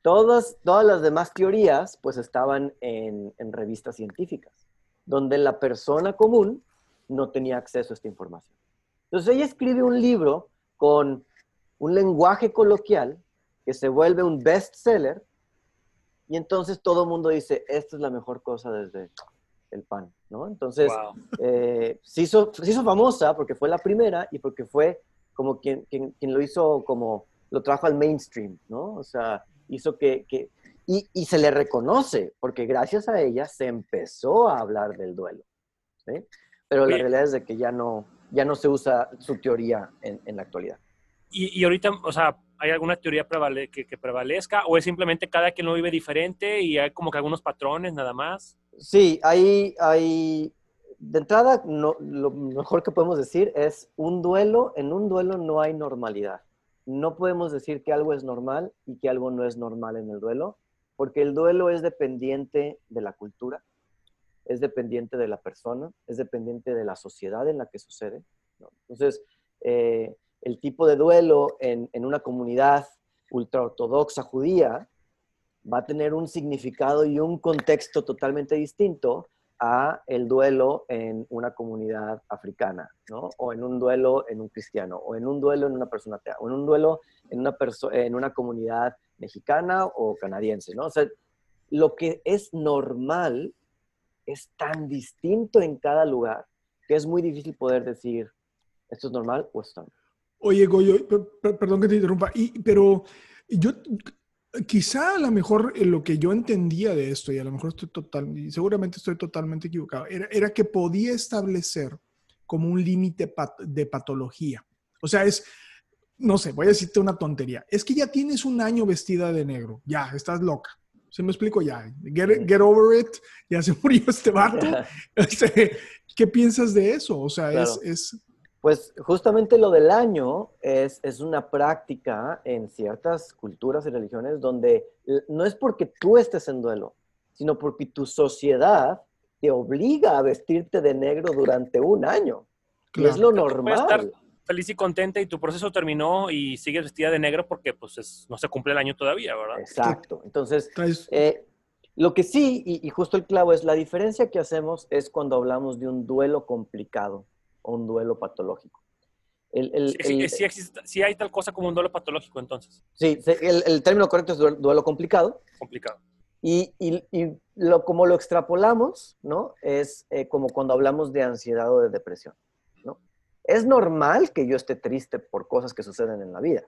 Todas, todas las demás teorías pues estaban en, en revistas científicas, donde la persona común no tenía acceso a esta información. Entonces ella escribe un libro con un lenguaje coloquial que se vuelve un bestseller y entonces todo el mundo dice, esta es la mejor cosa desde el pan, ¿no? Entonces Wow. eh, se, hizo, se hizo famosa porque fue la primera y porque fue como quien, quien, quien lo hizo como, lo trajo al mainstream, ¿no? O sea, hizo que, que y, y se le reconoce, porque gracias a ella se empezó a hablar del duelo, ¿sí? Pero la Oye. realidad es de que ya no, ya no se usa su teoría en, en la actualidad. Y, y ahorita, o sea, ¿Hay alguna teoría prevale que, que prevalezca o es simplemente cada quien lo vive diferente y hay como que algunos patrones nada más? Sí, hay, hay, de entrada, no, lo mejor que podemos decir es un duelo, en un duelo no hay normalidad. No podemos decir que algo es normal y que algo no es normal en el duelo, porque el duelo es dependiente de la cultura, es dependiente de la persona, es dependiente de la sociedad en la que sucede. ¿no? Entonces, eh, el tipo de duelo en, una comunidad ultraortodoxa judía va a tener un significado y un contexto totalmente distinto a el duelo en una comunidad africana, ¿no? O en un duelo en un cristiano, o en un duelo en una persona atea, o en un duelo en una, en una comunidad mexicana o canadiense, ¿no? O sea, lo que es normal es tan distinto en cada lugar que es muy difícil poder decir, esto es normal o esto no. Oye, Goyo, perdón que te interrumpa, y, pero yo quizá a lo mejor eh, lo que yo entendía de esto, y a lo mejor estoy total, y seguramente estoy totalmente equivocado, era, era que podía establecer como un límite de patología. O sea, es, no sé, voy a decirte una tontería. Es que ya tienes un año vestida de negro, ya, estás loca. ¿Se me explico ya? Get, get over it, ya se murió este vato. Este, ¿Qué piensas de eso? O sea, es, es pues justamente lo del año es, es, una práctica en ciertas culturas y religiones donde no es porque tú estés en duelo, sino porque tu sociedad te obliga a vestirte de negro durante un año. Y es lo normal. Estar feliz y contenta y tu proceso terminó y sigues vestida de negro porque pues no se cumple el año todavía, ¿verdad? Exacto. Entonces, eh, lo que sí, y, y justo el clavo es, la diferencia que hacemos es cuando hablamos de un duelo complicado o un duelo patológico. El, el, sí, sí, hay tal cosa como un duelo patológico, entonces. Sí, el, término correcto es duelo, complicado. Complicado. Y, y, y lo, como lo extrapolamos, ¿no? Es eh, como cuando hablamos de ansiedad o de depresión, ¿no? Es normal que yo esté triste por cosas que suceden en la vida.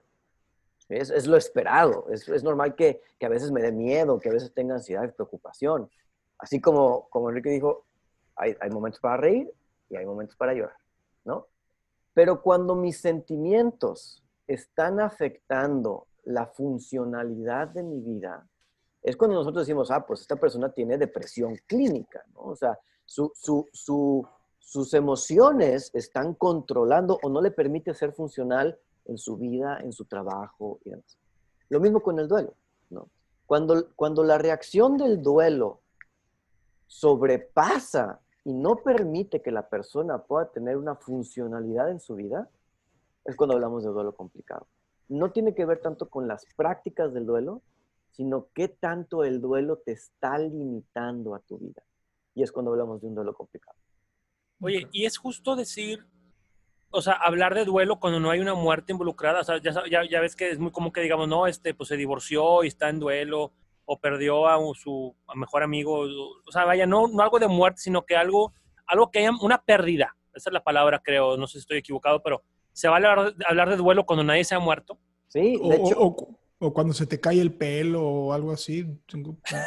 Es, es lo esperado. Es, es normal que, que, a veces me dé miedo, que a veces tenga ansiedad y preocupación. Así como, como Enrique dijo, hay, hay momentos para reír y hay momentos para llorar. Pero cuando mis sentimientos están afectando la funcionalidad de mi vida, es cuando nosotros decimos, ah, pues esta persona tiene depresión clínica, ¿no? O sea, sus emociones están controlando o no le permite ser funcional en su vida, en su trabajo y demás. Lo mismo con el duelo, ¿no? Cuando, cuando la reacción del duelo sobrepasa y no permite que la persona pueda tener una funcionalidad en su vida, es cuando hablamos de duelo complicado. No tiene que ver tanto con las prácticas del duelo, sino qué tanto el duelo te está limitando a tu vida. Y es cuando hablamos de un duelo complicado. Oye, y es justo decir, o sea, hablar de duelo cuando no hay una muerte involucrada. O sea, ya, ya, ya ves que es muy común que digamos, no, este, pues se divorció y está en duelo o perdió a su mejor amigo, o sea, vaya, no, no algo de muerte, sino que algo, algo que haya una pérdida. Esa es la palabra, creo, no sé si estoy equivocado, pero ¿se va a hablar, de duelo cuando nadie se ha muerto? Sí, de o, hecho. O, cuando se te cae el pelo o algo así. Sí,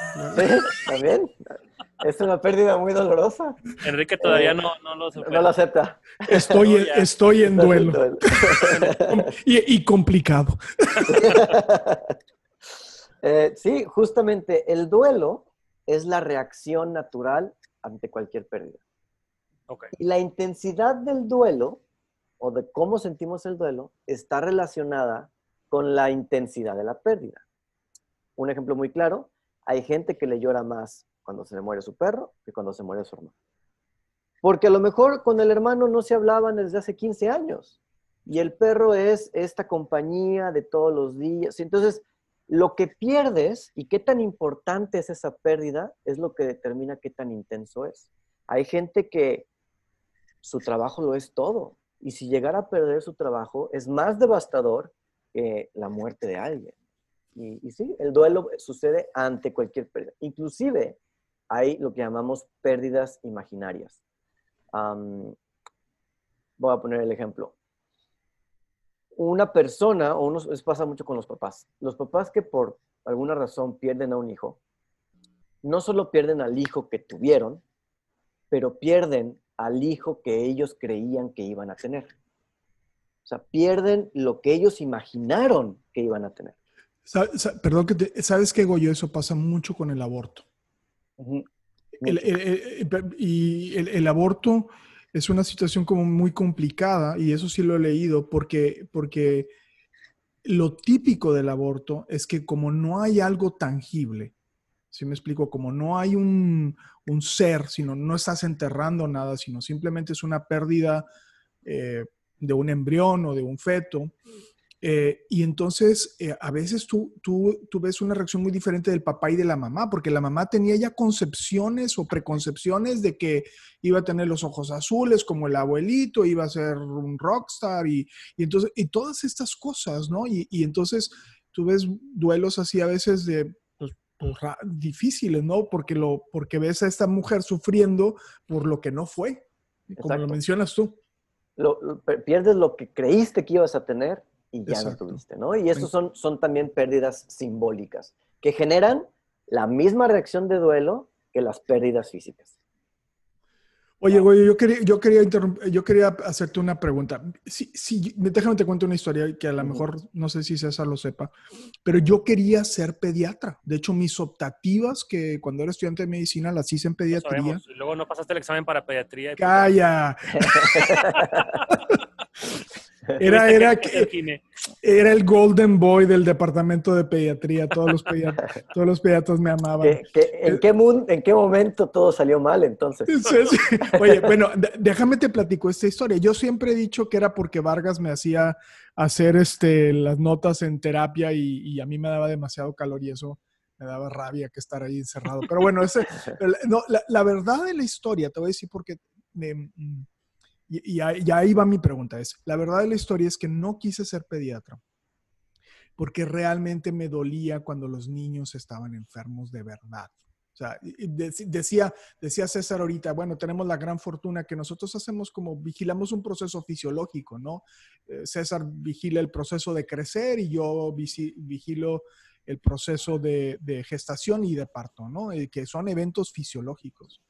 también. Es una pérdida muy dolorosa. Enrique todavía eh, no, no, lo acepta. No lo acepta. Estoy, en, estoy en duelo. y, y complicado. Eh, sí, justamente el duelo es la reacción natural ante cualquier pérdida. Y la intensidad del duelo, o de cómo sentimos el duelo, está relacionada con la intensidad de la pérdida. Un ejemplo muy claro, hay gente que le llora más cuando se le muere su perro que cuando se muere su hermano. Porque a lo mejor con el hermano no se hablaban desde hace 15 años. Y el perro es esta compañía de todos los días. Entonces, lo que pierdes y qué tan importante es esa pérdida es lo que determina qué tan intenso es. Hay gente que su trabajo lo es todo y si llegara a perder su trabajo es más devastador que la muerte de alguien. Y, sí, el duelo sucede ante cualquier pérdida. Inclusive hay lo que llamamos pérdidas imaginarias. voy a poner el ejemplo una persona, o uno, eso pasa mucho con los papás, los papás que por alguna razón pierden a un hijo, no solo pierden al hijo que tuvieron, pero pierden al hijo que ellos creían que iban a tener. O sea, pierden lo que ellos imaginaron que iban a tener. Perdón que te, sabes que Goyo, eso pasa mucho con el aborto. Ujú. El- el- el- y el aborto es una situación como muy complicada y eso sí lo he leído porque, porque lo típico del aborto es que como no hay algo tangible, si me explico? Como no hay un, un ser, sino no estás enterrando nada, sino simplemente es una pérdida eh, de un embrión o de un feto. Eh, y entonces eh, a veces tú, tú, tú ves una reacción muy diferente del papá y de la mamá, porque la mamá tenía ya concepciones o preconcepciones de que iba a tener los ojos azules como el abuelito, iba a ser un rockstar y, y entonces, y todas estas cosas, ¿no? Y, y entonces tú ves duelos así a veces de, pues, pues, difíciles, ¿no? Porque, lo, porque ves a esta mujer sufriendo por lo que no fue, como lo mencionas tú. Lo- pierdes lo que creíste que ibas a tener y ya Exacto. no tuviste, ¿no? Y eso son, son también pérdidas simbólicas que generan la misma reacción de duelo que las pérdidas físicas. Oye, güey, yo quería, yo quería interrumpir, yo quería hacerte una pregunta. Sí, sí, déjame te cuento una historia que a lo mejor no sé si César lo sepa, pero yo quería ser pediatra. De hecho, mis optativas que cuando era estudiante de medicina las hice en pediatría. Y luego no pasaste el examen para pediatría. y pues, Calla. Era, era, era el golden boy del departamento de pediatría. Todos los pediatras, todos los pediatras me amaban. ¿Qué- qué- en, qué mun- ¿En qué momento todo salió mal entonces? Sí, sí. Oye, bueno, déjame te platico esta historia. Yo siempre he dicho que era porque Vargas me hacía hacer este, las notas en terapia y, y a mí me daba demasiado calor y eso me daba rabia que estar ahí encerrado. Pero bueno, ese, no, la, la verdad de la historia, te voy a decir porque me- mm, y, y ahí- va mi pregunta, es, la verdad de la historia es que no quise ser pediatra porque realmente me dolía cuando los niños estaban enfermos de verdad. O sea, decía, decía César ahorita, bueno, tenemos la gran fortuna que nosotros hacemos como vigilamos un proceso fisiológico, ¿no? Eh, César vigila el proceso de crecer y yo vigilo el proceso de, gestación y de parto, ¿no? Que son eventos fisiológicos.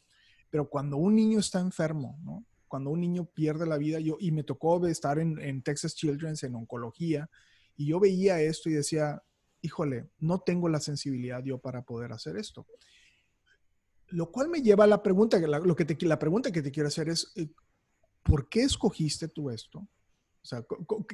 Pero cuando un niño está enfermo, ¿no? Cuando un niño pierde la vida, yo, y me tocó estar en, en Texas Children's en oncología, y yo veía esto y decía, híjole, no tengo la sensibilidad yo para poder hacer esto. Lo cual me lleva a la pregunta, la, lo que te, la pregunta que te quiero hacer es, eh, ¿por qué escogiste tú esto? O sea,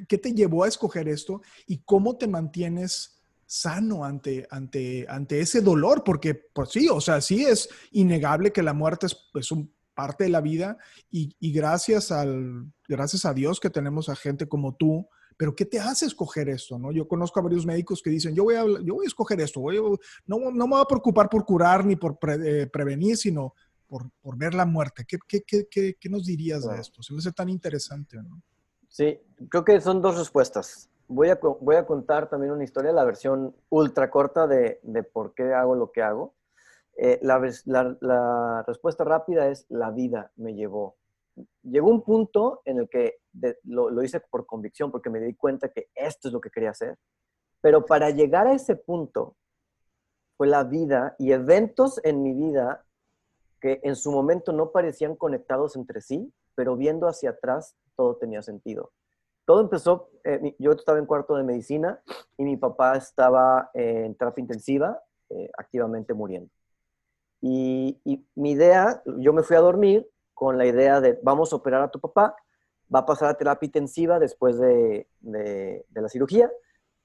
¿qué te llevó a escoger esto y cómo te mantienes sano ante, ante, ante ese dolor? Porque, pues sí, o sea, sí es innegable que la muerte es, es un parte de la vida y, y gracias, al, gracias a Dios que tenemos a gente como tú, pero ¿qué te hace escoger esto? ¿no? Yo conozco a varios médicos que dicen, yo voy a, yo voy a escoger esto, voy a- no, no me voy a preocupar por curar ni por pre- eh, prevenir, sino por, por ver la muerte. ¿Qué, qué, qué, qué, qué nos dirías de esto? Se me hace tan interesante, ¿no? Sí, creo que son dos respuestas. Voy a, voy a contar también una historia, la versión ultra corta de, de por qué hago lo que hago. Eh, la, la- la respuesta rápida es la vida me llevó. Llegó un punto en el que de- lo, lo hice por convicción, porque me di cuenta que esto es lo que quería hacer. Pero para llegar a ese punto fue la vida y eventos en mi vida que en su momento no parecían conectados entre sí, pero viendo hacia atrás todo tenía sentido. Todo empezó, eh, yo estaba en cuarto de medicina y mi papá estaba en terapia intensiva, eh, activamente muriendo. Y, mi idea, yo me fui a dormir con la idea de vamos a operar a tu papá, va a pasar a terapia intensiva después de, de- de la cirugía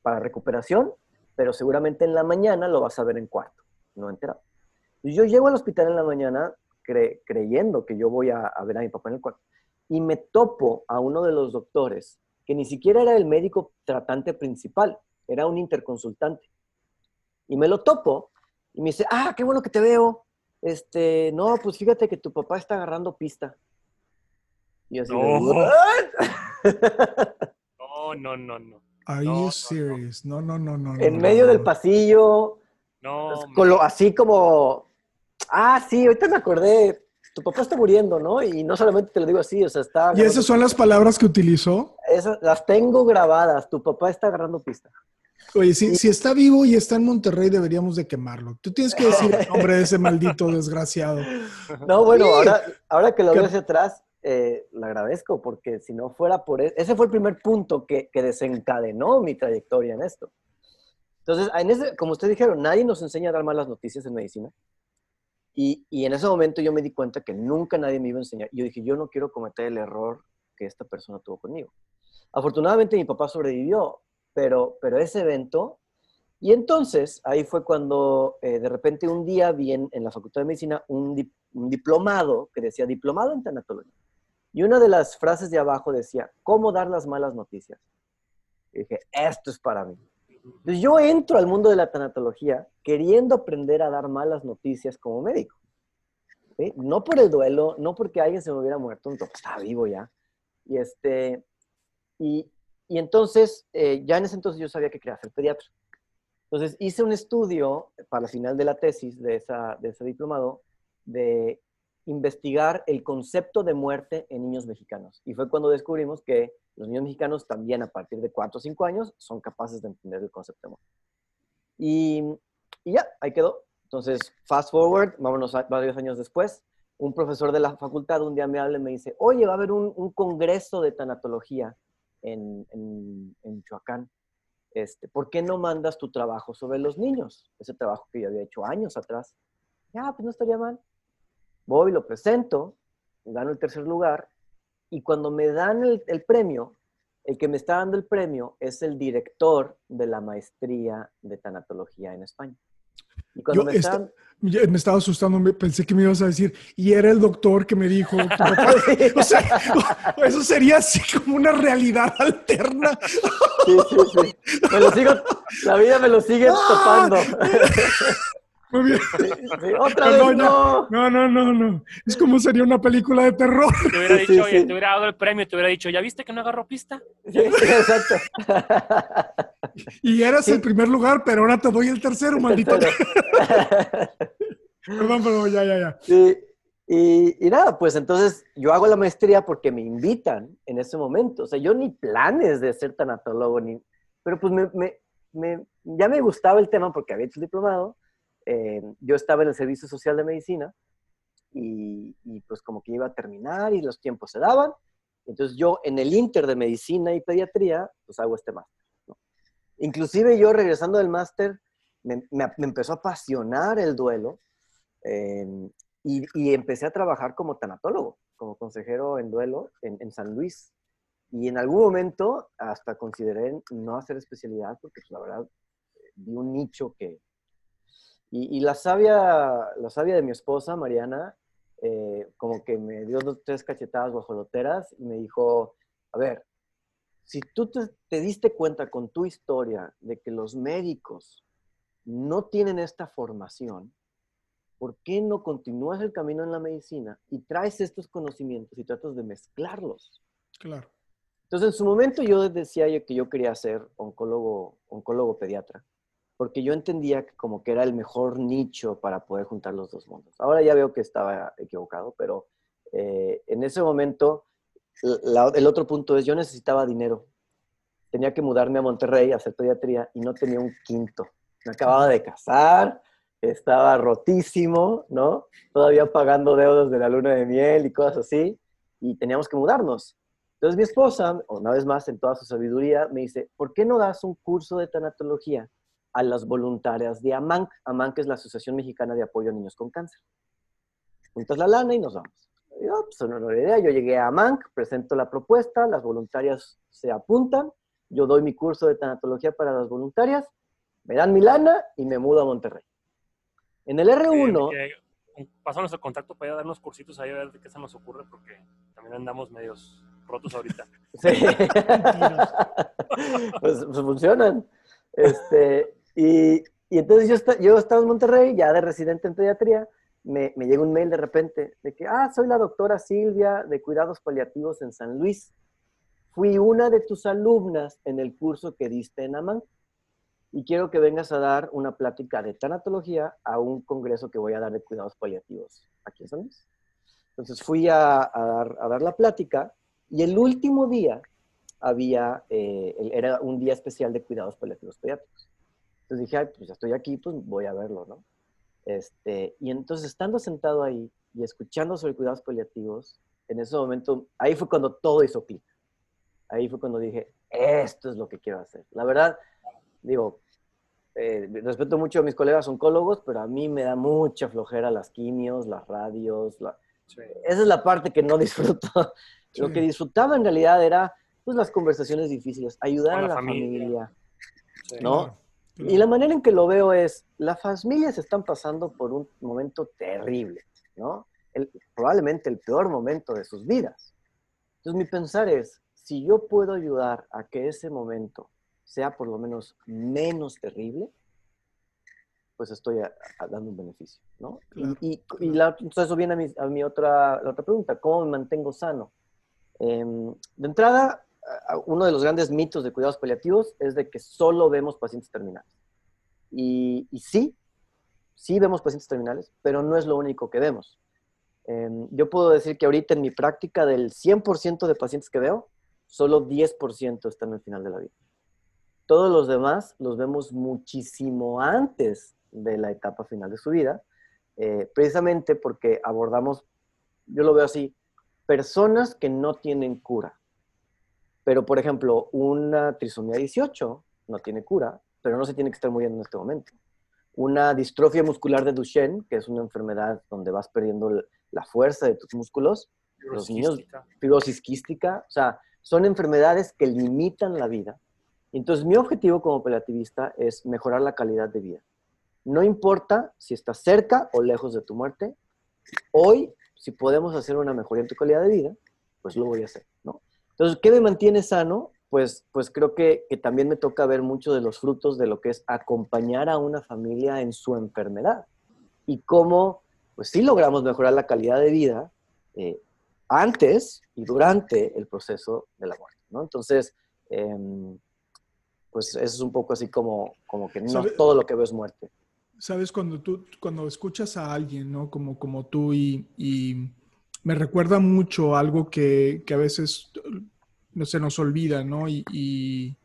para recuperación, pero seguramente en la mañana lo vas a ver en cuarto, no en terapia. Y yo llego al hospital en la mañana cre- creyendo que yo voy a, a ver a mi papá en el cuarto y me topo a uno de los doctores que ni siquiera era el médico tratante principal, era un interconsultante. Y me lo topo y me dice, ah, qué bueno que te veo. Este, no, pues fíjate que tu papá está agarrando pista. Y así, de, No. "What?". No, no, no, no. Are No, no, you no. serious? No, no, no, no. no, en no, medio no. del pasillo, No, Pues, con lo- así como, ah, sí, ahorita me acordé, tu papá está muriendo, ¿no? Y no solamente te lo digo así, o sea, está... ¿Y esas son las palabras que utilizó? Esas las tengo grabadas, tu papá está agarrando pista. Oye, si, si está vivo y está en Monterrey, deberíamos de quemarlo. Tú tienes que decir el nombre de ese maldito desgraciado. No, bueno, Sí. ahora, ahora que lo veo hacia atrás, eh, le agradezco, porque si no fuera por eso, ese fue el primer punto que, que desencadenó mi trayectoria en esto. Entonces, en ese, como ustedes dijeron, nadie nos enseña a dar malas noticias en medicina. Y, y, en ese momento yo me di cuenta que nunca nadie me iba a enseñar. Yo dije, yo no quiero cometer el error que esta persona tuvo conmigo. Afortunadamente mi papá sobrevivió, pero, pero ese evento... Y entonces ahí fue cuando eh, de repente un día vi en, la Facultad de Medicina un, di, un diplomado que decía diplomado en tanatología. Y una de las frases de abajo decía, ¿cómo dar las malas noticias? Y dije, esto es para mí. Entonces yo entro al mundo de la tanatología queriendo aprender a dar malas noticias como médico. No por el duelo, no porque alguien se me hubiera muerto, entonces estaba vivo ya. Y, este, y, y entonces, eh, ya en ese entonces yo sabía que quería ser pediatra. Entonces hice un estudio para la final de la tesis de, esa, de ese diplomado de investigar el concepto de muerte en niños mexicanos. Y fue cuando descubrimos que los niños mexicanos también a partir de 4 o 5 años son capaces de entender el concepto de muerte. Y, y ya, ahí quedó. Entonces, fast forward, vámonos varios años después, un profesor de la facultad un día me habla y me dice, oye, va a haber un, un congreso de tanatología en, en. Este, ¿Por qué no mandas tu trabajo sobre los niños? Ese trabajo que yo había hecho años atrás. Ya, pues no estaría mal voy, lo presento, gano el tercer lugar, y cuando me dan el, premio, el que me está dando el premio es el director de la maestría de tanatología en España. Y cuando Yo me, esta, están... me, estaba asustando, pensé que me ibas a decir, y era el doctor que me dijo, o sea, eso sería así como una realidad alterna. Sí, sí, sí. Me lo sigo, la vida me lo sigue ¡Ah! topando. Muy bien. Sí, otra vez no. No, no, no, no. Es como sería una película de terror. Te hubiera dicho, sí, oye, te hubiera dado el premio, te hubiera dicho, ¿ya viste que no agarró pista? Sí, exacto. Y eras el primer lugar, pero ahora te doy el tercero, el maldito. Tercero. Perdón, pero ya, ya, ya. Sí. Y, y, nada, pues entonces yo hago la maestría porque me invitan en ese momento. O sea, yo ni planes de ser tanatólogo, ni... Pero pues me, me, me, ya me gustaba el tema porque había hecho el diplomado eh, yo estaba en el servicio social de medicina y, y, pues como que iba a terminar y los tiempos se daban. Entonces yo en el inter de medicina y pediatría, pues hago este máster. ¿no? Inclusive yo regresando del máster, me, me, me, empezó a apasionar el duelo eh, y, y, empecé a trabajar como tanatólogo, como consejero en duelo en, en, San Luis. Y en algún momento hasta consideré no hacer especialidad porque pues, la verdad vi un nicho que, y, y la, sabia, la sabia de mi esposa, Mariana, eh, como que me dio dos, tres cachetadas guajoloteras y me dijo, a ver, si tú te, te, diste cuenta con tu historia de que los médicos no tienen esta formación, ¿por qué no continúas el camino en la medicina y traes estos conocimientos y tratas de mezclarlos? Claro. Entonces, en su momento yo decía que yo quería ser oncólogo, oncólogo pediatra porque yo entendía que como que era el mejor nicho para poder juntar los dos mundos. Ahora ya veo que estaba equivocado, pero eh, en ese momento el otro punto es yo necesitaba dinero. Tenía que mudarme a Monterrey a hacer pediatría y no tenía un quinto. Me acababa de casar, estaba rotísimo, ¿no? Todavía pagando deudas de la luna de miel y cosas así, y teníamos que mudarnos. Entonces mi esposa, una vez más en toda su sabiduría, me dice, ¿por qué no das un curso de tanatología? A las voluntarias de AMANC. AMANC es la Asociación Mexicana de Apoyo a Niños con Cáncer. Juntas la lana y nos vamos. Yo, pues, una idea. Yo llegué a AMANC, presento la propuesta, las voluntarias se apuntan, yo doy mi curso de tanatología para las voluntarias, me dan mi lana y me mudo a Monterrey. En el R1... Eh, eh, nuestro contacto para darnos cursitos ahí a ver de qué se nos ocurre, porque también andamos medios rotos ahorita. Sí. pues, pues funcionan. Este, y, y entonces yo, está, yo estaba en Monterrey, ya de residente en pediatría, me, me, llega un mail de repente de que, ah, soy la doctora Silvia de Cuidados Paliativos en San Luis. Fui una de tus alumnas en el curso que diste en AMAN y quiero que vengas a dar una plática de tanatología a un congreso que voy a dar de cuidados paliativos aquí en San Luis. Entonces fui a, a, dar, a dar la plática y el último día había, eh, era un día especial de cuidados paliativos pediátricos. Entonces dije, Ay, pues ya estoy aquí, pues voy a verlo, ¿no? Este, y entonces, estando sentado ahí y escuchando sobre cuidados paliativos, en ese momento, ahí fue cuando todo hizo clic. Ahí fue cuando dije, esto es lo que quiero hacer. La verdad, digo, eh, respeto mucho a mis colegas oncólogos, pero a mí me da mucha flojera las quimios, las radios. La... Esa es la parte que no disfruto. Lo que disfrutaba en realidad era pues, las conversaciones difíciles, ayudar a la familia, ¿no? Y la manera en que lo veo es, las familias están pasando por un momento terrible, ¿no? probablemente el peor momento de sus vidas. Entonces mi pensar es, si yo puedo ayudar a que ese momento sea por lo menos menos terrible, pues estoy dando un beneficio, ¿no? Y, entonces eso viene a mi, a mi otra, la otra pregunta, ¿cómo me mantengo sano? Em, de entrada, uno de los grandes mitos de cuidados paliativos es de que solo vemos pacientes terminales. Y, y sí, sí vemos pacientes terminales, pero no es lo único que vemos. Em, yo puedo decir que ahorita en mi práctica del 100% de pacientes que veo, solo 10% están al final de la vida. Todos los demás los vemos muchísimo antes de la etapa final de su vida, eh, precisamente porque abordamos, yo lo veo así, personas que no tienen cura. Pero, por ejemplo, una trisomía 18 no tiene cura, pero no se tiene que estar muriendo en este momento. Una distrofia muscular de Duchenne, que es una enfermedad donde vas perdiendo la fuerza de tus músculos, los niños, fibrosis quística, o sea, son enfermedades que limitan la vida entonces, mi objetivo como paliativista es mejorar la calidad de vida. No importa si estás cerca o lejos de tu muerte, hoy, si podemos hacer una mejoría en tu calidad de vida, pues lo voy a hacer. Entonces, ¿qué me mantiene sano? Pues, pues creo que, también me toca ver mucho de los frutos de lo que es acompañar a una familia en su enfermedad y cómo, pues sí logramos mejorar la calidad de vida eh, antes y durante el proceso de la muerte, ¿no? Entonces, em, pues eso es un poco así como, como que no todo lo que veo es muerte. Sabes, cuando tú, cuando escuchas a alguien, ¿no? Como, como tú y, y me recuerda mucho algo que, que, a veces se nos olvida, ¿no? y,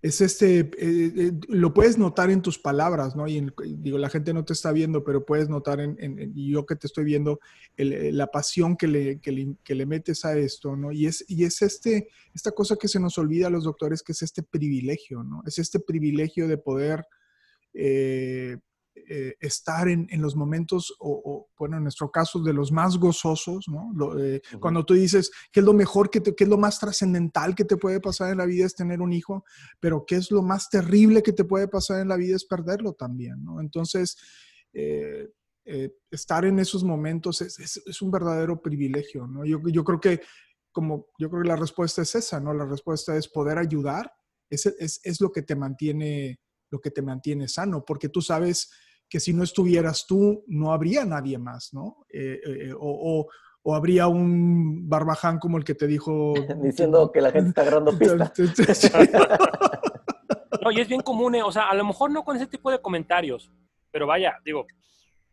es este, eh, eh, lo puedes notar en tus palabras, ¿no? Y digo, la gente no te está viendo, pero puedes notar en, en, yo que te estoy viendo, eh, la pasión que le, que le, que, le, metes a esto, ¿no? Y es, y es este, esta cosa que se nos olvida a los doctores, que es este privilegio, ¿no? Es este privilegio de poder eh, estar en, los momentos, o, bueno, en nuestro caso, de los más gozosos, ¿no? Eh, cuando tú dices que es lo mejor, que, es lo más trascendental que te puede pasar en la vida es tener un hijo, pero que es lo más terrible que te puede pasar en la vida es perderlo también, ¿no? Entonces, eh, estar en esos momentos es, un verdadero privilegio, ¿no? Yo, yo creo que como yo creo que la respuesta es esa, ¿no? La respuesta es poder ayudar, es, es, es, lo que te mantiene, lo que te mantiene sano, porque tú sabes que si no estuvieras tú, no habría nadie más, ¿no? Eh, eh, o, habría un barbaján como el que te dijo... Diciendo que la gente está agarrando pista. no, y es bien común, eh, o sea, a lo mejor no con ese tipo de comentarios, pero vaya, digo,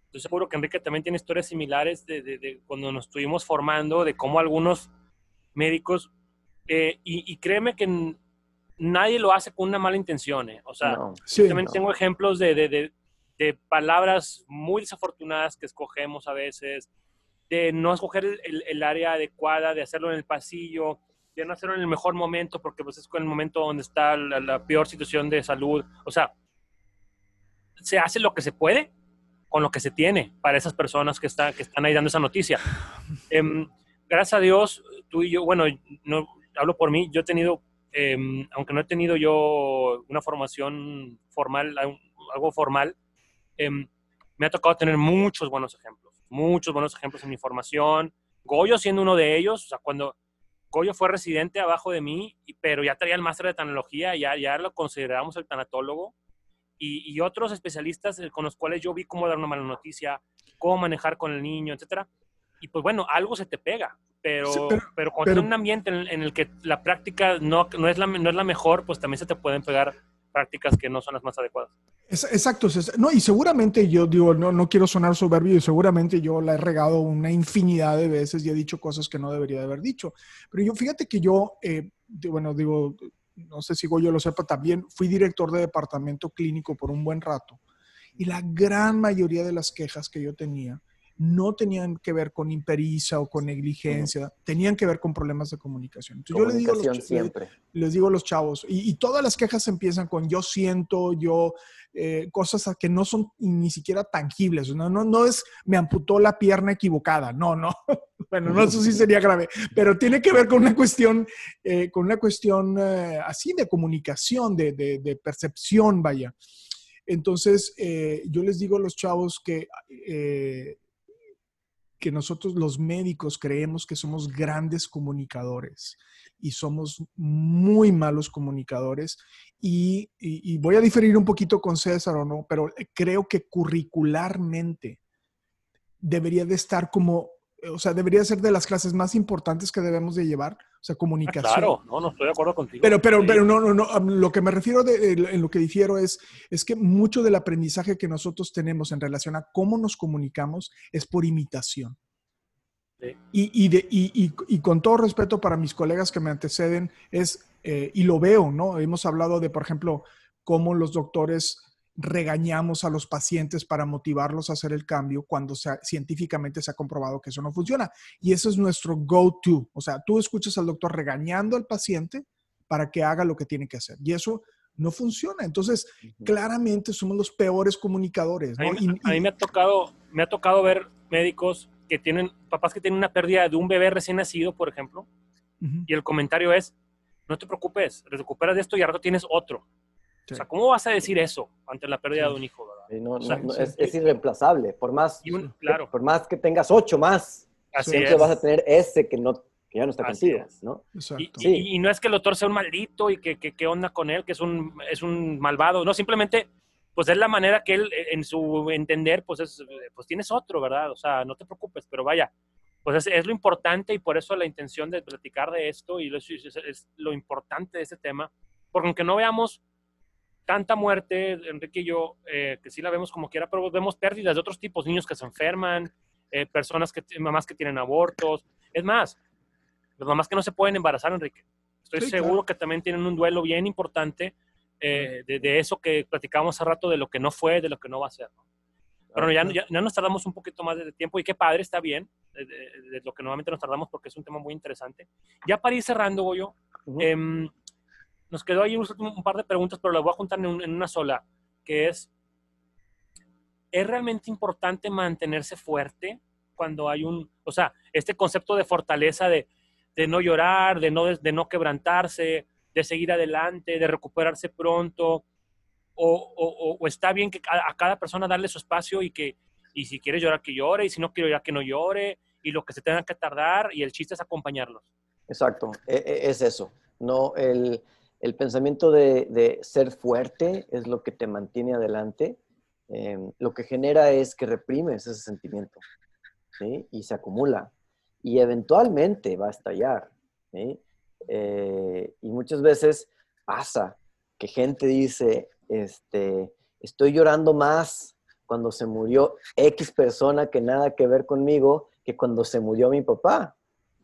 estoy seguro que Enrique también tiene historias similares de, cuando nos estuvimos formando, de cómo algunos médicos, y, créeme que nadie lo hace con una mala intención, o sea, también tengo ejemplos de, de palabras muy desafortunadas que escogemos a veces, de no escoger el, área adecuada, de hacerlo en el pasillo, de no hacerlo en el mejor momento, porque pues es el momento donde está la, peor situación de salud. O sea, se hace lo que se puede con lo que se tiene para esas personas que, está, que están ahí dando esa noticia. Em, gracias a Dios, tú y yo, bueno, no hablo por mí, yo he tenido, em, aunque no he tenido yo una formación formal, algo formal, Em, me ha tocado tener muchos buenos ejemplos, muchos buenos ejemplos en mi formación. Goyo siendo uno de ellos, o sea, cuando Goyo fue residente abajo de mí, pero ya traía el máster de tanología, ya, ya lo consideramos el tanatólogo, y, otros especialistas con los cuales yo vi cómo dar una mala noticia, cómo manejar con el niño, etcétera. Y pues bueno, algo se te pega, pero, pero, cuando en un ambiente en, el que la práctica no, no, es la, no es la mejor, pues también se te pueden pegar prácticas que no son las más adecuadas. Exacto, no, y seguramente yo digo, no, no quiero sonar soberbio y seguramente yo la he regado una infinidad de veces y he dicho cosas que no debería de haber dicho. Pero yo, fíjate que yo, eh, bueno, digo, no sé si yo lo sepa, también fui director de departamento clínico por un buen rato. Y la gran mayoría de las quejas que yo tenía no tenían que ver con impericia o con negligencia, tenían que ver con problemas de comunicación. Entonces yo les digo, a los, ch- siempre. les digo a los chavos, y, y todas las quejas empiezan con yo siento, yo, eh, cosas que no son ni siquiera tangibles, no, no, no es me amputó la pierna equivocada, no, no, bueno, no, eso sí sería grave, pero tiene que ver con una cuestión, eh, con una cuestión eh, así de comunicación, de, de- de percepción, vaya. Entonces, yo les digo a los chavos que, que nosotros los médicos creemos que somos grandes comunicadores y somos muy malos comunicadores. Y, y- voy a diferir un poquito con César o no, pero creo que curricularmente debería de estar como, o sea, debería ser de las clases más importantes que debemos de llevar, o sea, Ah, comunicación. claro, no, no estoy de acuerdo contigo. Pero, pero, Sí. pero no, no, no. am, Lo que me refiero de, en lo que difiero es, es que mucho del aprendizaje que nosotros tenemos en relación a cómo nos comunicamos es por imitación. Sí. Y, y, de- y- y- y con todo respeto para mis colegas que me anteceden, es, eh, y lo veo, ¿no? Hemos hablado de, por ejemplo, cómo los doctores regañamos a los pacientes para motivarlos a hacer el cambio cuando se ha- científicamente se ha comprobado que eso no funciona. Y eso es nuestro go-to. O sea, tú escuchas al doctor regañando al paciente para que haga lo que tiene que hacer. Y eso no funciona. Entonces, claramente somos los peores comunicadores. A mí, a me ha tocado, me ha tocado ver médicos que tienen, papás que tienen una pérdida de un bebé recién nacido, por ejemplo, y el comentario es, no te preocupes, recuperas de esto y al rato tienes otro. Sí. O sea, ¿cómo vas a decir eso ante la pérdida Sí. de un hijo, verdad? No, O sea, no, no, sí. es, es irreemplazable. Por más, un, claro, por más que tengas ocho más, así siempre es. vas a tener ese que, no, que ya no está Así contigo, es. ¿no? Y, y- y no es que el doctor sea un maldito y que, que, que onda con él, que es un, es un malvado, no, simplemente, pues es la manera que él, eh, en su entender, pues es, pues tienes otro, ¿verdad? O sea, no te preocupes, pero vaya, pues es, es lo importante y por eso la intención de platicar de esto y lo- es, es- es lo importante de este tema, porque aunque no veamos tanta muerte, Enrique y yo, eh, que sí la vemos como quiera, pero vemos pérdidas de otros tipos, niños que se enferman, eh, personas que, mamás que tienen abortos, es más, las mamás que no se pueden embarazar, Enrique. Estoy Sí, seguro claro. que también tienen un duelo bien importante eh, de, de eso que platicábamos hace rato, de lo que no fue, de lo que no va a ser. ¿no? Pero ya, ya, ya nos tardamos un poquito más de tiempo y qué padre, está bien, de, de- de lo que normalmente nos tardamos porque es un tema muy interesante. Ya para ir cerrando, Goyo, Ujú. em, nos quedó ahí un, un par de preguntas, pero las voy a juntar en, un- en una sola, que es, ¿es realmente importante mantenerse fuerte cuando hay un, o sea, este concepto de fortaleza de, de no llorar, de no, de no quebrantarse, de seguir adelante, de recuperarse pronto? O, o- o- está bien que a, a cada persona darle su espacio y que, y si quiere llorar, que llore, y si no quiere llorar, que no llore, y lo que se tenga que tardar, y el chiste es acompañarlos. Exacto, e- e- es eso. No, el, el pensamiento de, ser fuerte es lo que te mantiene adelante. Eh, lo que genera es que reprimes ese sentimiento. Y se acumula. Y eventualmente va a estallar. Eh, y muchas veces pasa que gente dice, este, estoy llorando más cuando se murió X persona que nada que ver conmigo que cuando se murió mi papá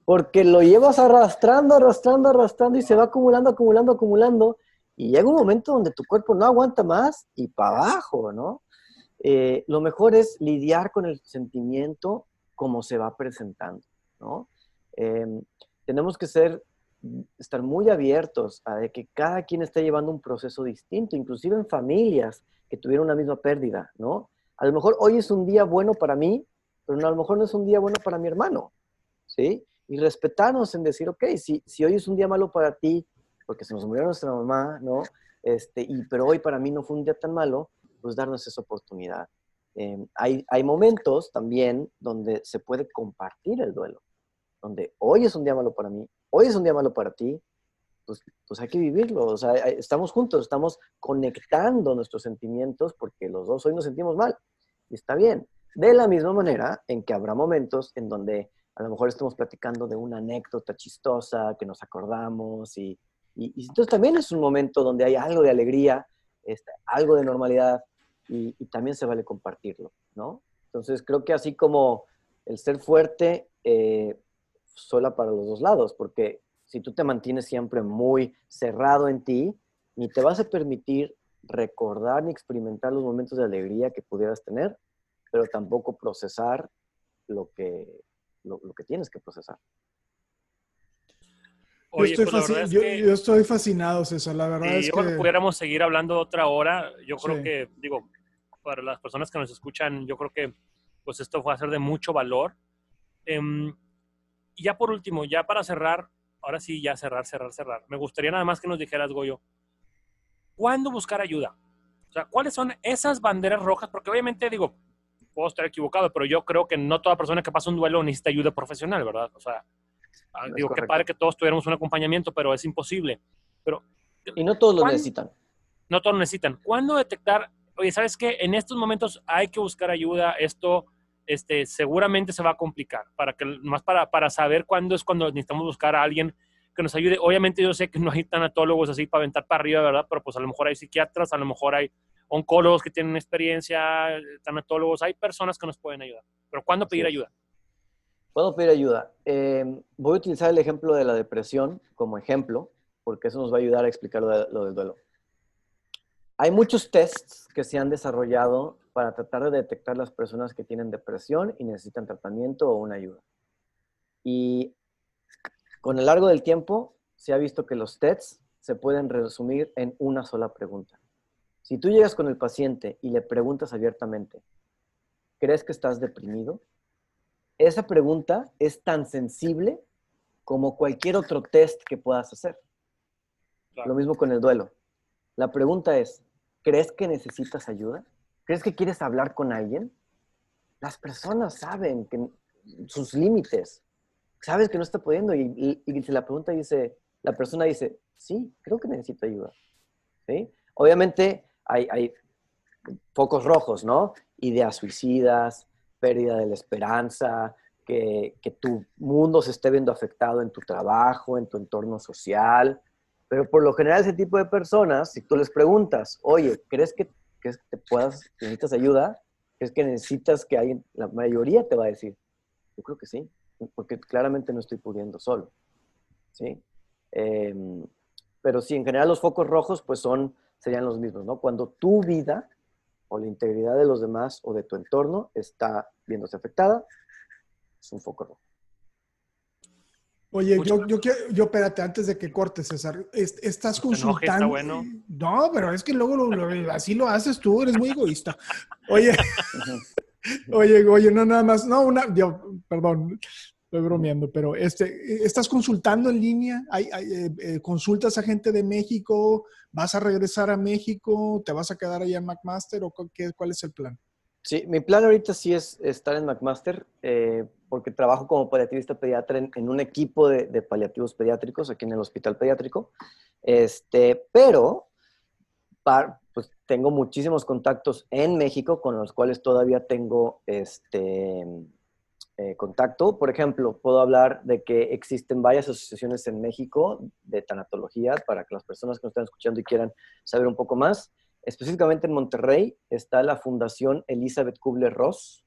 porque lo llevas arrastrando, arrastrando, arrastrando y se va acumulando, acumulando, acumulando. Y llega un momento donde tu cuerpo no aguanta más y para abajo, ¿no? Eh, lo mejor es lidiar con el sentimiento como se va presentando, ¿no? Eh, tenemos que ser, estar muy abiertos a que cada quien está llevando un proceso distinto, inclusive en familias que tuvieron una misma pérdida, ¿no? A lo mejor hoy es un día bueno para mí, pero a lo mejor no es un día bueno para mi hermano, ¿sí? Y respetarnos en decir, ok, si, si hoy es un día malo para ti, porque se nos murió nuestra mamá, ¿no? Este, y, pero hoy para mí no fue un día tan malo, pues darnos esa oportunidad. Eh, hay, hay momentos también donde se puede compartir el duelo, donde hoy es un día malo para mí, hoy es un día malo para ti, pues, pues hay que vivirlo. O sea, estamos juntos, estamos conectando nuestros sentimientos porque los dos hoy nos sentimos mal. Y está bien. De la misma manera en que habrá momentos en donde a lo mejor estamos platicando de una anécdota chistosa que nos acordamos y, y- y entonces también es un momento donde hay algo de alegría, este, algo de normalidad y, y también se vale compartirlo, ¿no? Entonces creo que así como el ser fuerte eh, sola para los dos lados, porque si tú te mantienes siempre muy cerrado en ti, ni te vas a permitir recordar ni experimentar los momentos de alegría que pudieras tener, pero tampoco procesar lo que, lo, lo que tienes que procesar. Oye, yo, estoy pues es yo- que- yo estoy fascinado, César. La verdad Sí, es yo creo que que... pudiéramos seguir hablando otra hora. Yo creo Sí. que, digo, para las personas que nos escuchan, yo creo que pues esto va a ser de mucho valor. Em, y ya por último, ya para cerrar, ahora sí, ya cerrar, cerrar, cerrar. Me gustaría nada más que nos dijeras, Goyo, ¿cuándo buscar ayuda? O sea, ¿cuáles son esas banderas rojas? Porque obviamente, digo, puedo estar equivocado, pero yo creo que no toda persona que pasa un duelo necesita ayuda profesional, ¿verdad? O sea, ah, digo, qué correcto. padre que todos tuviéramos un acompañamiento, pero es imposible. Pero Y no todos lo necesitan. no todos lo necesitan. ¿Cuándo detectar? Oye, ¿sabes qué? En estos momentos hay que buscar ayuda. Esto este, seguramente se va a complicar. Para que, más para, para saber cuándo es cuando necesitamos buscar a alguien que nos ayude. Obviamente yo sé que no hay tanatólogos así para aventar para arriba, ¿verdad? Pero pues a lo mejor hay psiquiatras, a lo mejor hay oncólogos que tienen experiencia, tanatólogos, hay personas que nos pueden ayudar. Pero ¿cuándo pedir ayuda? Puedo pedir ayuda. Eh, voy a utilizar el ejemplo de la depresión como ejemplo, porque eso nos va a ayudar a explicar lo, de- lo del duelo. Hay muchos tests que se han desarrollado para tratar de detectar las personas que tienen depresión y necesitan tratamiento o una ayuda. Y con el largo del tiempo se ha visto que los tests se pueden resumir en una sola pregunta. Si tú llegas con el paciente y le preguntas abiertamente, ¿crees que estás deprimido? esa pregunta es tan sensible como cualquier otro test que puedas hacer. Claro. Lo mismo con el duelo. La pregunta es, ¿crees que necesitas ayuda? ¿Crees que quieres hablar con alguien? Las personas saben que sus límites. Sabes que no está pudiendo y, y, y se la pregunta dice, la persona dice, sí, creo que necesito ayuda. ¿Sí? Obviamente hay, focos rojos, ¿no? Ideas suicidas, pérdida de la esperanza, que, tu mundo se esté viendo afectado en tu trabajo, en tu entorno social. Pero por lo general ese tipo de personas, si tú les preguntas, oye, ¿crees que, te puedas, necesitas ayuda? ¿Crees que necesitas que alguien, la mayoría te va a decir, yo creo que sí, porque claramente no estoy pudiendo solo. ¿Sí? Eh, pero sí, en general los focos rojos pues son, serían los mismos, ¿no? Cuando tu vida o la integridad de los demás o de tu entorno está viéndose afectada, es un foco rojo. Oye, yo, yo, quiero, yo espérate, antes de que cortes, César, est- estás consultando. bueno. No, pero es que luego lo- lo- así lo haces tú, eres muy egoísta. Oye, oye, oye, no nada más, no, una, yo, perdón, estoy bromeando, pero este, ¿estás consultando en línea? ¿Hay, hay, eh, eh, ¿Consultas a gente de México? ¿Vas a regresar a México? ¿Te vas a quedar allá en McMaster? ¿O qué, cuál es el plan? Sí, mi plan ahorita sí es estar en McMaster, eh, porque trabajo como paliativista pediatra en, un equipo de, de, paliativos pediátricos aquí en el hospital pediátrico. Este, pero pues, tengo muchísimos contactos en México con los cuales todavía tengo este, eh, contacto. Por ejemplo, puedo hablar de que existen varias asociaciones en México de tanatología para que las personas que nos están escuchando y quieran saber un poco más. Específicamente en Monterrey está la Fundación Elizabeth Kubler-Ross,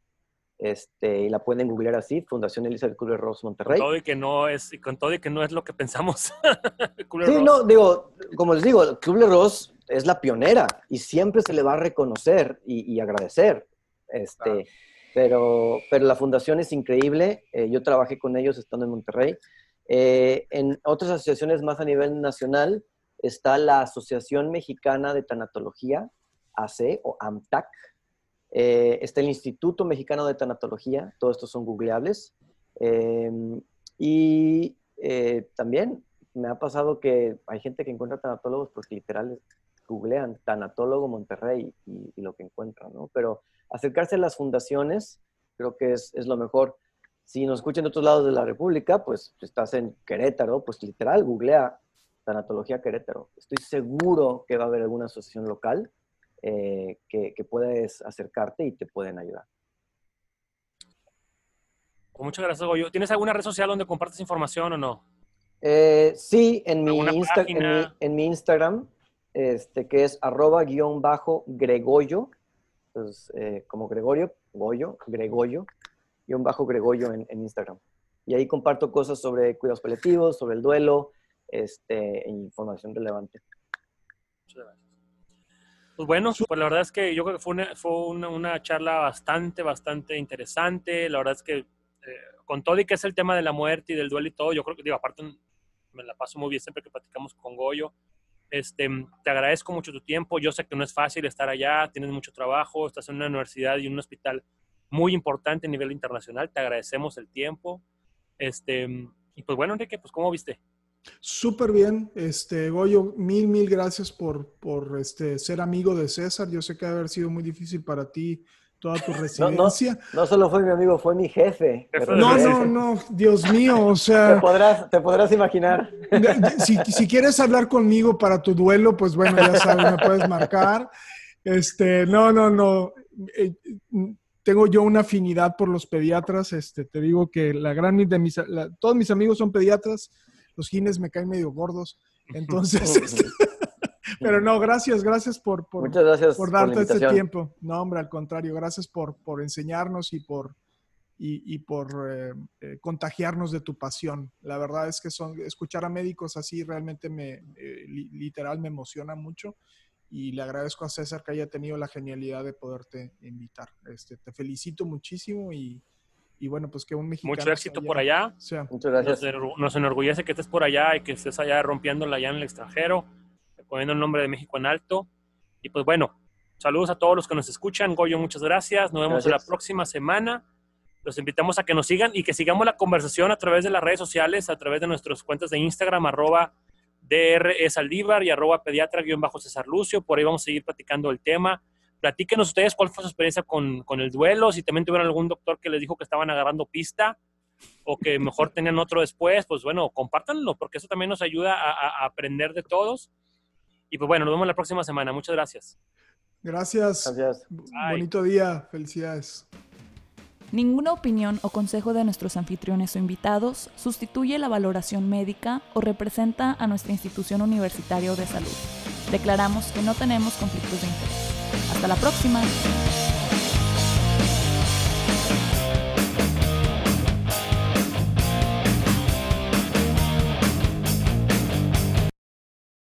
este, y la pueden googlear así, Fundación Elizabeth Kubler-Ross Monterrey. Con todo y que no es, con todo y que no es lo que pensamos. sí, no, digo, como les digo, Kubler-Ross es la pionera y siempre se le va a reconocer y, y agradecer. Este, claro. Pero, pero la fundación es increíble. Eh, yo trabajé con ellos estando en Monterrey. Eh, en otras asociaciones más a nivel nacional está la Asociación Mexicana de Tanatología, AC o AMTAC. Eh, está el Instituto Mexicano de Tanatología, todos estos son googleables. Eh, y eh, también me ha pasado que hay gente que encuentra tanatólogos porque literal googlean tanatólogo Monterrey y, y, lo que encuentran, ¿no? Pero acercarse a las fundaciones creo que es, es lo mejor. Si nos escuchan de otros lados de la República, pues estás en Querétaro, pues literal googlea Tanatología Querétaro. Estoy seguro que va a haber alguna asociación local eh, que, que, puedes acercarte y te pueden ayudar. Pues muchas gracias, Goyo. ¿Tienes alguna red social donde compartes información o no? Eh, sí, en mi, Insta en mi, en, mi, Instagram, este, que es arroba guion bajo Gregoyo, pues, eh, como Gregorio, Goyo, Gregoyo, guion bajo Gregoyo en, en, Instagram. Y ahí comparto cosas sobre cuidados paliativos, sobre el duelo, este, e información relevante. Muchas gracias. Pues bueno, pues la verdad es que yo creo que fue una, fue una, una charla bastante, bastante interesante. La verdad es que eh, con todo y que es el tema de la muerte y del duelo y todo, yo creo que, digo, aparte me la paso muy bien siempre que platicamos con Goyo. Este, te agradezco mucho tu tiempo. Yo sé que no es fácil estar allá, tienes mucho trabajo, estás en una universidad y un hospital muy importante a nivel internacional. Te agradecemos el tiempo. Este, y pues bueno, Enrique, pues ¿cómo viste? Súper bien, este, Goyo, mil, mil gracias por, por este, ser amigo de César. Yo sé que debe haber sido muy difícil para ti toda tu residencia. No, solo fue mi amigo, fue mi jefe. No, no, no, Dios mío, o sea... Te podrás, te podrás imaginar. Si, si, quieres hablar conmigo para tu duelo, pues bueno, ya sabes, me puedes marcar. Este, no, no, no. Eh, tengo yo una afinidad por los pediatras. Este, te digo que la gran de mis, todos mis amigos son pediatras. Los gines me caen medio gordos. Entonces, este, pero no, gracias, gracias por, por, gracias por darte este tiempo. No, hombre, al contrario, gracias por, por enseñarnos y por, y, por eh, eh, contagiarnos de tu pasión. La verdad es que son, escuchar a médicos así realmente me, eh, literal, me emociona mucho y le agradezco a César que haya tenido la genialidad de poderte invitar. Este, te felicito muchísimo y, y bueno, pues que un mexicano. Mucho éxito por allá. Muchas gracias. Nos, enorgullece que estés por allá y que estés allá rompiéndola allá en el extranjero, poniendo el nombre de México en alto. Y pues bueno, saludos a todos los que nos escuchan. Goyo, muchas gracias. Nos vemos la próxima semana. Los invitamos a que nos sigan y que sigamos la conversación a través de las redes sociales, a través de nuestras cuentas de Instagram, arroba DR Saldívar y arroba pediatra-cesar Lucio. Por ahí vamos a seguir platicando el tema. Platíquenos ustedes cuál fue su experiencia con, con, el duelo, si también tuvieron algún doctor que les dijo que estaban agarrando pista o que mejor tenían otro después, pues bueno, compártanlo, porque eso también nos ayuda a, aprender de todos. Y pues bueno, nos vemos la próxima semana. Muchas gracias. Gracias. Gracias. Bonito día. Felicidades. Ninguna opinión o consejo de nuestros anfitriones o invitados sustituye la valoración médica o representa a nuestra institución universitaria o de salud. Declaramos que no tenemos conflictos de interés. Hasta la próxima.